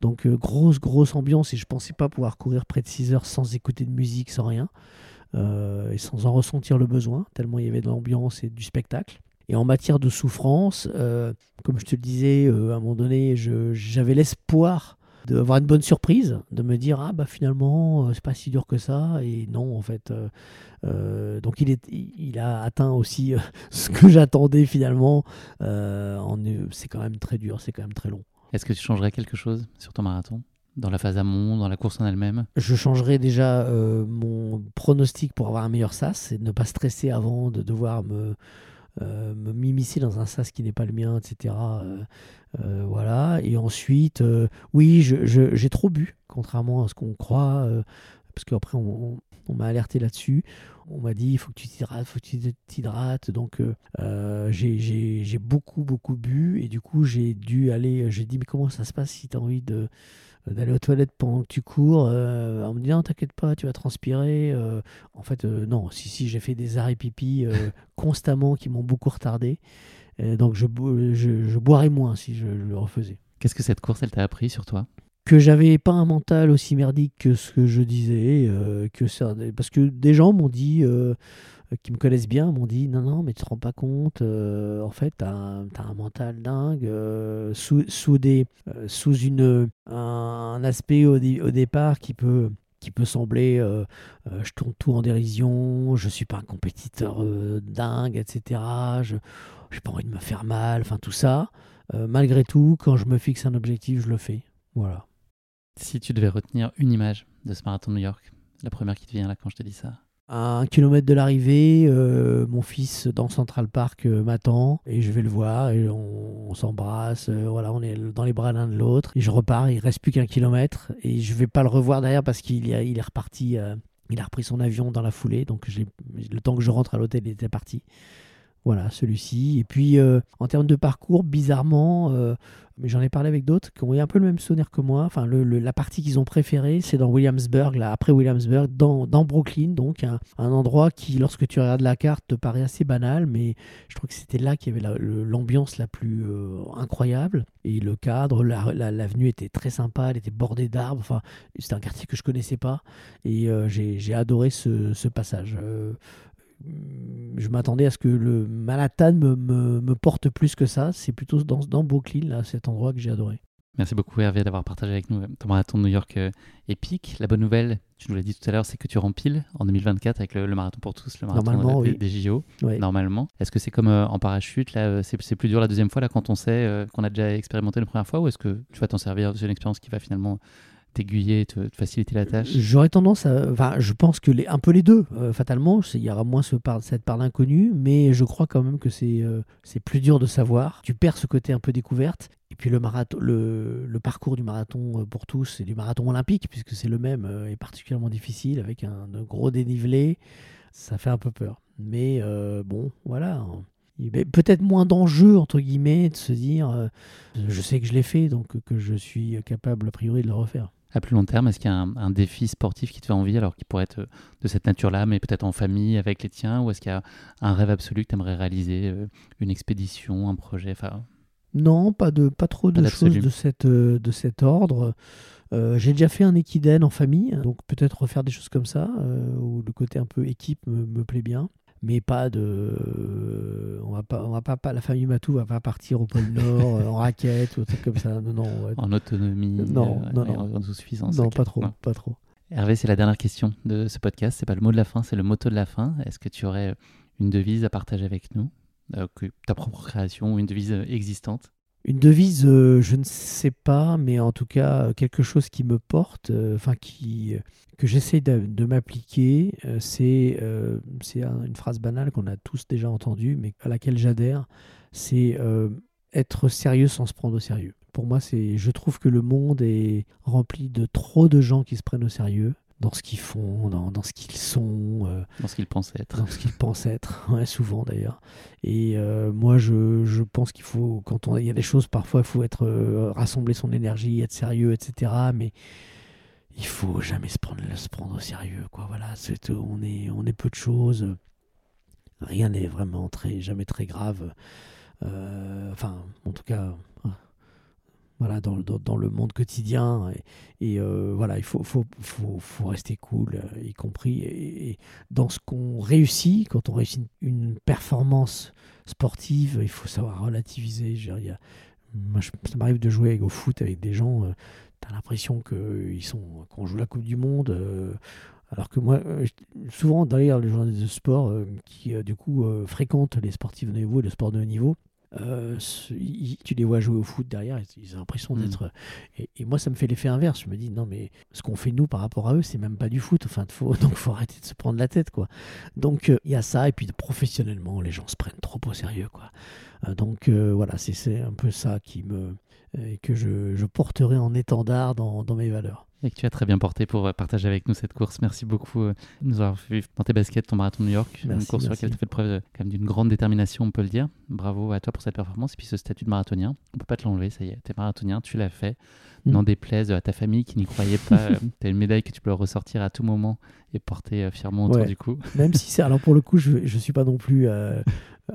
Donc, grosse, grosse ambiance. Et je pensais pas pouvoir courir près de 6 heures sans écouter de musique, sans rien. et sans en ressentir le besoin, tellement il y avait de l'ambiance et du spectacle. Et en matière de souffrance, euh, comme je te le disais, euh, à un moment donné, j'avais l'espoir d'avoir une bonne surprise, de me dire ah bah finalement euh, c'est pas si dur que ça. Et non en fait euh, donc il est il il a atteint aussi ce que j'attendais finalement. En- c'est quand même très dur c'est quand même très long. Est-ce que tu changerais quelque chose sur ton marathon? Dans la phase amont, dans la course en elle-même? Je changerai déjà euh, mon pronostic pour avoir un meilleur sas c'est de ne pas stresser avant de devoir me euh, me m'immiscer dans un sas qui n'est pas le mien, etc. Euh, euh, voilà. Et ensuite, euh, oui, j'ai trop bu, contrairement à ce qu'on croit, parce qu'après, on, m'a alerté là-dessus. On m'a dit, il faut que tu t'hydrates, faut que tu t'hydrates. Donc, j'ai beaucoup, beaucoup bu. Et du coup, j'ai dû aller. J'ai dit, mais comment ça se passe si tu as envie de d'aller aux toilettes pendant que tu cours euh, on me dit non t'inquiète pas tu vas transpirer euh, en fait euh, non si si j'ai fait des arrêts pipi euh, constamment qui m'ont beaucoup retardé Euh, donc je, je, je boirais moins si je le refaisais. Qu'est-ce que cette course, elle t'a appris sur toi? Que j'avais pas un mental aussi merdique que ce que je disais, euh, que ça, parce que des gens m'ont dit, euh, qui me connaissent bien, m'ont dit non non mais tu te rends pas compte, euh, en fait t'as un, t'as un mental dingue, euh, sous, sous des, euh, sous une un, aspect au, au départ qui peut qui peut sembler euh, euh, je tourne tout en dérision, je suis pas un compétiteur euh, dingue, etc. Je j'ai pas envie de me faire mal, enfin tout ça. Euh, malgré tout, quand je me fixe un objectif, je le fais. Voilà. Si tu devais retenir une image de ce marathon de New York, la première qui te vient là quand je te dis ça, À un kilomètre de l'arrivée, euh, mon fils dans Central Park euh, m'attend et je vais le voir et on, s'embrasse. euh, voilà, on est dans les bras l'un de l'autre. Et je repars, il reste plus qu'un kilomètre et je vais pas le revoir derrière parce qu'il est reparti. il a repris son avion dans la foulée, donc le temps que je rentre à l'hôtel, il était parti. Voilà, celui-ci. Et puis, euh, en termes de parcours, bizarrement, euh, mais j'en ai parlé avec d'autres qui ont eu un peu le même souvenir que moi. Enfin, la partie qu'ils ont préférée, c'est dans Williamsburg, là, après Williamsburg, dans, Brooklyn, donc un, endroit qui, lorsque tu regardes la carte, te paraît assez banal, mais je trouve que c'était là qu'il y avait l'ambiance la, plus euh, incroyable. Et le cadre, la- la- l'avenue était très sympa, elle était bordée d'arbres. Enfin, c'était un quartier que je connaissais pas. Et j'ai adoré ce, passage. Je m'attendais à ce que le Manhattan me, me, me porte plus que ça. C'est plutôt dans, dans Brooklyn, là, cet endroit que j'ai adoré. Merci beaucoup Hervé d'avoir partagé avec nous euh, ton marathon de New York euh, épique. La bonne nouvelle, tu nous l'as dit tout à l'heure, c'est que tu rempiles en 2024 avec le, le marathon pour tous, le marathon des, oui. des JO, Ouais. normalement. Est-ce que c'est comme euh, en parachute, là, c'est c'est plus dur la deuxième fois, là, quand on sait euh, qu'on a déjà expérimenté la première fois, ou est-ce que tu vas t'en servir C'est une expérience qui va finalement t'aiguiller, te, te faciliter la tâche J'aurais tendance à. Enfin, je pense que les, un peu les deux, euh, fatalement. Il y aura moins ce par- cette part d'inconnu, mais je crois quand même que c'est euh, c'est plus dur de savoir. Tu perds ce côté un peu découverte. Et puis le, marathon, le, le parcours du marathon euh, pour tous et du marathon olympique, puisque c'est le même, euh, est particulièrement difficile avec un, un gros dénivelé. Ça fait un peu peur. Mais euh, bon, voilà. Peut-être moins d'enjeux, entre guillemets, de se dire euh, je sais que je l'ai fait, donc que je suis capable, a priori, de le refaire. À plus long terme, est-ce qu'il y a un, un défi sportif qui te fait envie, alors qui pourrait être euh, de cette nature-là, mais peut-être en famille avec les tiens, ou est-ce qu'il y a un rêve absolu que tu aimerais réaliser, euh, une expédition, un projet enfin, Non, pas, de, pas trop Pas de choses de, cette, euh, de cet ordre. Euh, j'ai déjà fait un équidène en famille, donc peut-être refaire des choses comme ça, euh, où le côté un peu équipe me, me plaît bien. Mais pas de. on va pas, on va pas, pas, la famille Matou va pas partir au pôle Nord euh, en raquette ou un truc comme ça. Non. En autonomie, Non, euh, non, non. en autosuffisance. non, pas trop, Non. pas trop. Hervé, c'est la dernière question de ce podcast. C'est pas le mot de la fin, c'est le motto de la fin. Est-ce que tu aurais une devise à partager avec nous Euh, que ta propre création ou une devise euh, existante Une devise, euh, je ne sais pas, mais en tout cas, quelque chose qui me porte, euh, euh, que j'essaie de, m'appliquer, c'est c'est un- une phrase banale qu'on a tous déjà entendue, mais à laquelle j'adhère, c'est être sérieux sans se prendre au sérieux. Pour moi, c'est, je trouve que le monde est rempli de trop de gens qui se prennent au sérieux dans ce qu'ils font, dans ce qu'ils sont. Euh, dans ce qu'il pensait être dans ce qu'ils pensent être, ouais, souvent d'ailleurs. Et euh, moi, je, je pense qu'il faut, quand il y a des choses, parfois, il faut être euh, rassembler son énergie, être sérieux, etc. Mais il faut jamais se prendre, se prendre au sérieux, quoi. Voilà, c'est, on est, on est peu de choses. Rien n'est vraiment très, jamais très grave. Euh, enfin, en tout cas. Voilà, dans, le- dans, le monde quotidien. Et, euh, voilà, il faut, faut, faut, faut rester cool, euh, y compris. Dans ce qu'on réussit, quand on réussit une, performance sportive, il faut savoir relativiser. Je moi, ça m'arrive de jouer au foot avec des gens, tu as l'impression qu'ils sont, qu'on joue la Coupe du Monde. euh, alors que moi, euh, souvent d'ailleurs, les journalistes de sport euh, qui euh, du coup euh, fréquentent les sportifs de niveau et le sport de haut niveau, euh, ils- tu les vois jouer au foot derrière, ils ont l'impression Mm. d'être. Et, et moi, ça me fait l'effet inverse. Je me dis, non, mais ce qu'on fait nous par rapport à eux, c'est même pas du foot. Enfin, faut, donc, faut arrêter de se prendre la tête, quoi. Donc, euh, il y a ça. Et puis, professionnellement, les gens se prennent trop au sérieux, quoi. Euh, donc, euh, voilà, c'est- c'est un peu ça qui me. euh, que je, je porterai en étendard dans, dans mes valeurs. Et que tu as très bien porté pour euh, partager avec nous cette course. Merci beaucoup euh, de nous avoir fait vivre dans tes baskets ton marathon de New York. une Merci, course sur laquelle tu fais preuve euh, quand même d'une grande détermination, on peut le dire. Bravo à toi pour cette performance et puis ce statut de marathonien. On peut pas te l'enlever, ça y est, t'es marathonien, tu l'as fait. Mm. N'en déplaise à ta famille qui n'y croyait pas. tu as une médaille que tu peux ressortir à tout moment et porter euh, fièrement autour Ouais. du cou. Même si c'est. Alors, pour le coup, je ne suis pas non plus. euh,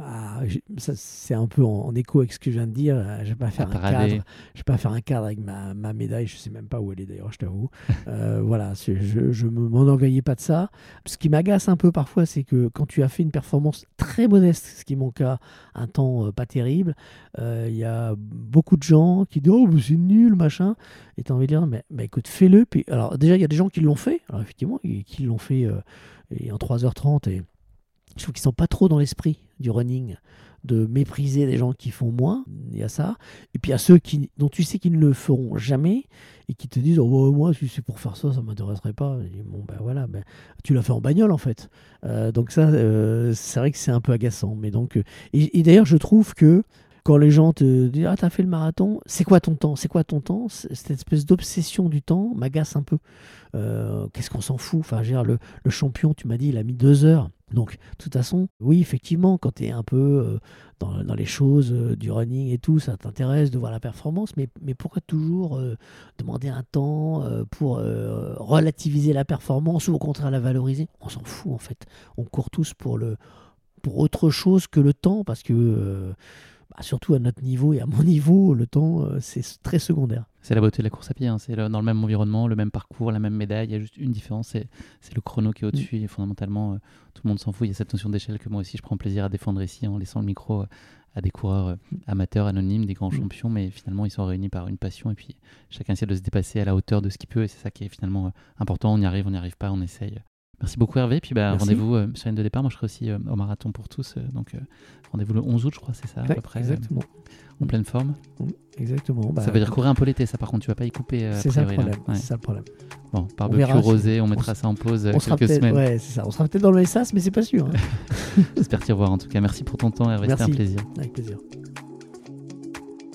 ça, c'est un peu en, en écho avec ce que je viens de dire. euh, Je vais pas faire un parader. cadre. Je vais pas faire un cadre avec ma, ma médaille. Je sais même pas où elle est d'ailleurs, je t'avoue. Euh, voilà, je, je me m'enorgueillis pas de ça. Ce qui m'agace un peu parfois, c'est que quand tu as fait une performance très modeste, ce qui est mon cas, un temps euh, pas terrible, euh, il y a beaucoup de gens qui disent oh c'est nul machin. Et tu as envie de dire mais, mais écoute fais-le. Puis alors déjà il y a des gens qui l'ont fait. Alors effectivement, qui qui l'ont fait euh, et en 3h30 et je trouve qu'ils sont pas trop dans l'esprit du running de mépriser les gens qui font moins, il y a ça. Et puis il y a ceux qui, dont tu sais qu'ils ne le feront jamais et qui te disent oh, bah, moi si c'est pour faire ça ça m'intéresserait pas. Et bon ben voilà, ben, tu l'as fait en bagnole en fait. Euh, donc ça euh, c'est vrai que c'est un peu agaçant. Mais donc et d'ailleurs je trouve que quand les gens te disent ah t'as fait le marathon, c'est quoi ton temps, c'est quoi ton temps, cette espèce d'obsession du temps m'agace un peu. Euh, Qu'est-ce qu'on s'en fout? Enfin, dire, le, le champion, tu m'as dit, il a mis deux heures. Donc, de toute façon, oui, effectivement, quand tu es un peu euh, dans, dans les choses euh, du running et tout, ça t'intéresse de voir la performance, mais, mais pourquoi toujours demander un temps pour relativiser la performance ou au contraire la valoriser? On s'en fout en fait. On court tous pour, le, pour autre chose que le temps parce que, surtout à notre niveau et à mon niveau, le temps, euh, c'est très secondaire. C'est la beauté de la course à pied, hein. c'est dans le même environnement, le même parcours, la même médaille. Il y a juste une différence, c'est le chrono qui est au-dessus. Et fondamentalement, euh, tout le monde s'en fout. Il y a cette notion d'échelle que moi aussi je prends plaisir à défendre ici en laissant le micro euh, à des coureurs euh, amateurs, anonymes, des grands Mm. champions. Mais finalement, ils sont réunis par une passion et puis chacun essaie de se dépasser à la hauteur de ce qu'il peut. Et c'est ça qui est finalement important. On y arrive, on n'y arrive pas, on essaye. Merci beaucoup Hervé. Puis bah, rendez-vous euh, sur de départ. Moi, je serai aussi euh, au marathon pour tous. euh, donc euh, rendez-vous le 11 août, je crois, c'est ça à peu près. exactement. en pleine forme. Exactement. Bah, ça veut dire courir un peu l'été, ça par contre, tu vas pas y couper. C'est ça. Ouais. Ça le problème. Bon, On barbecue verra rosé, on on mettra ça en pause on quelques semaines. ouais, c'est ça. On sera peut-être dans le SAS, mais c'est pas sûr. hein. J'espère t'y revoir en tout cas. Merci pour ton temps, Hervé, c'était un plaisir. Avec plaisir.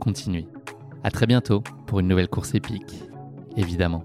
continuez. À très bientôt pour une nouvelle course épique, évidemment.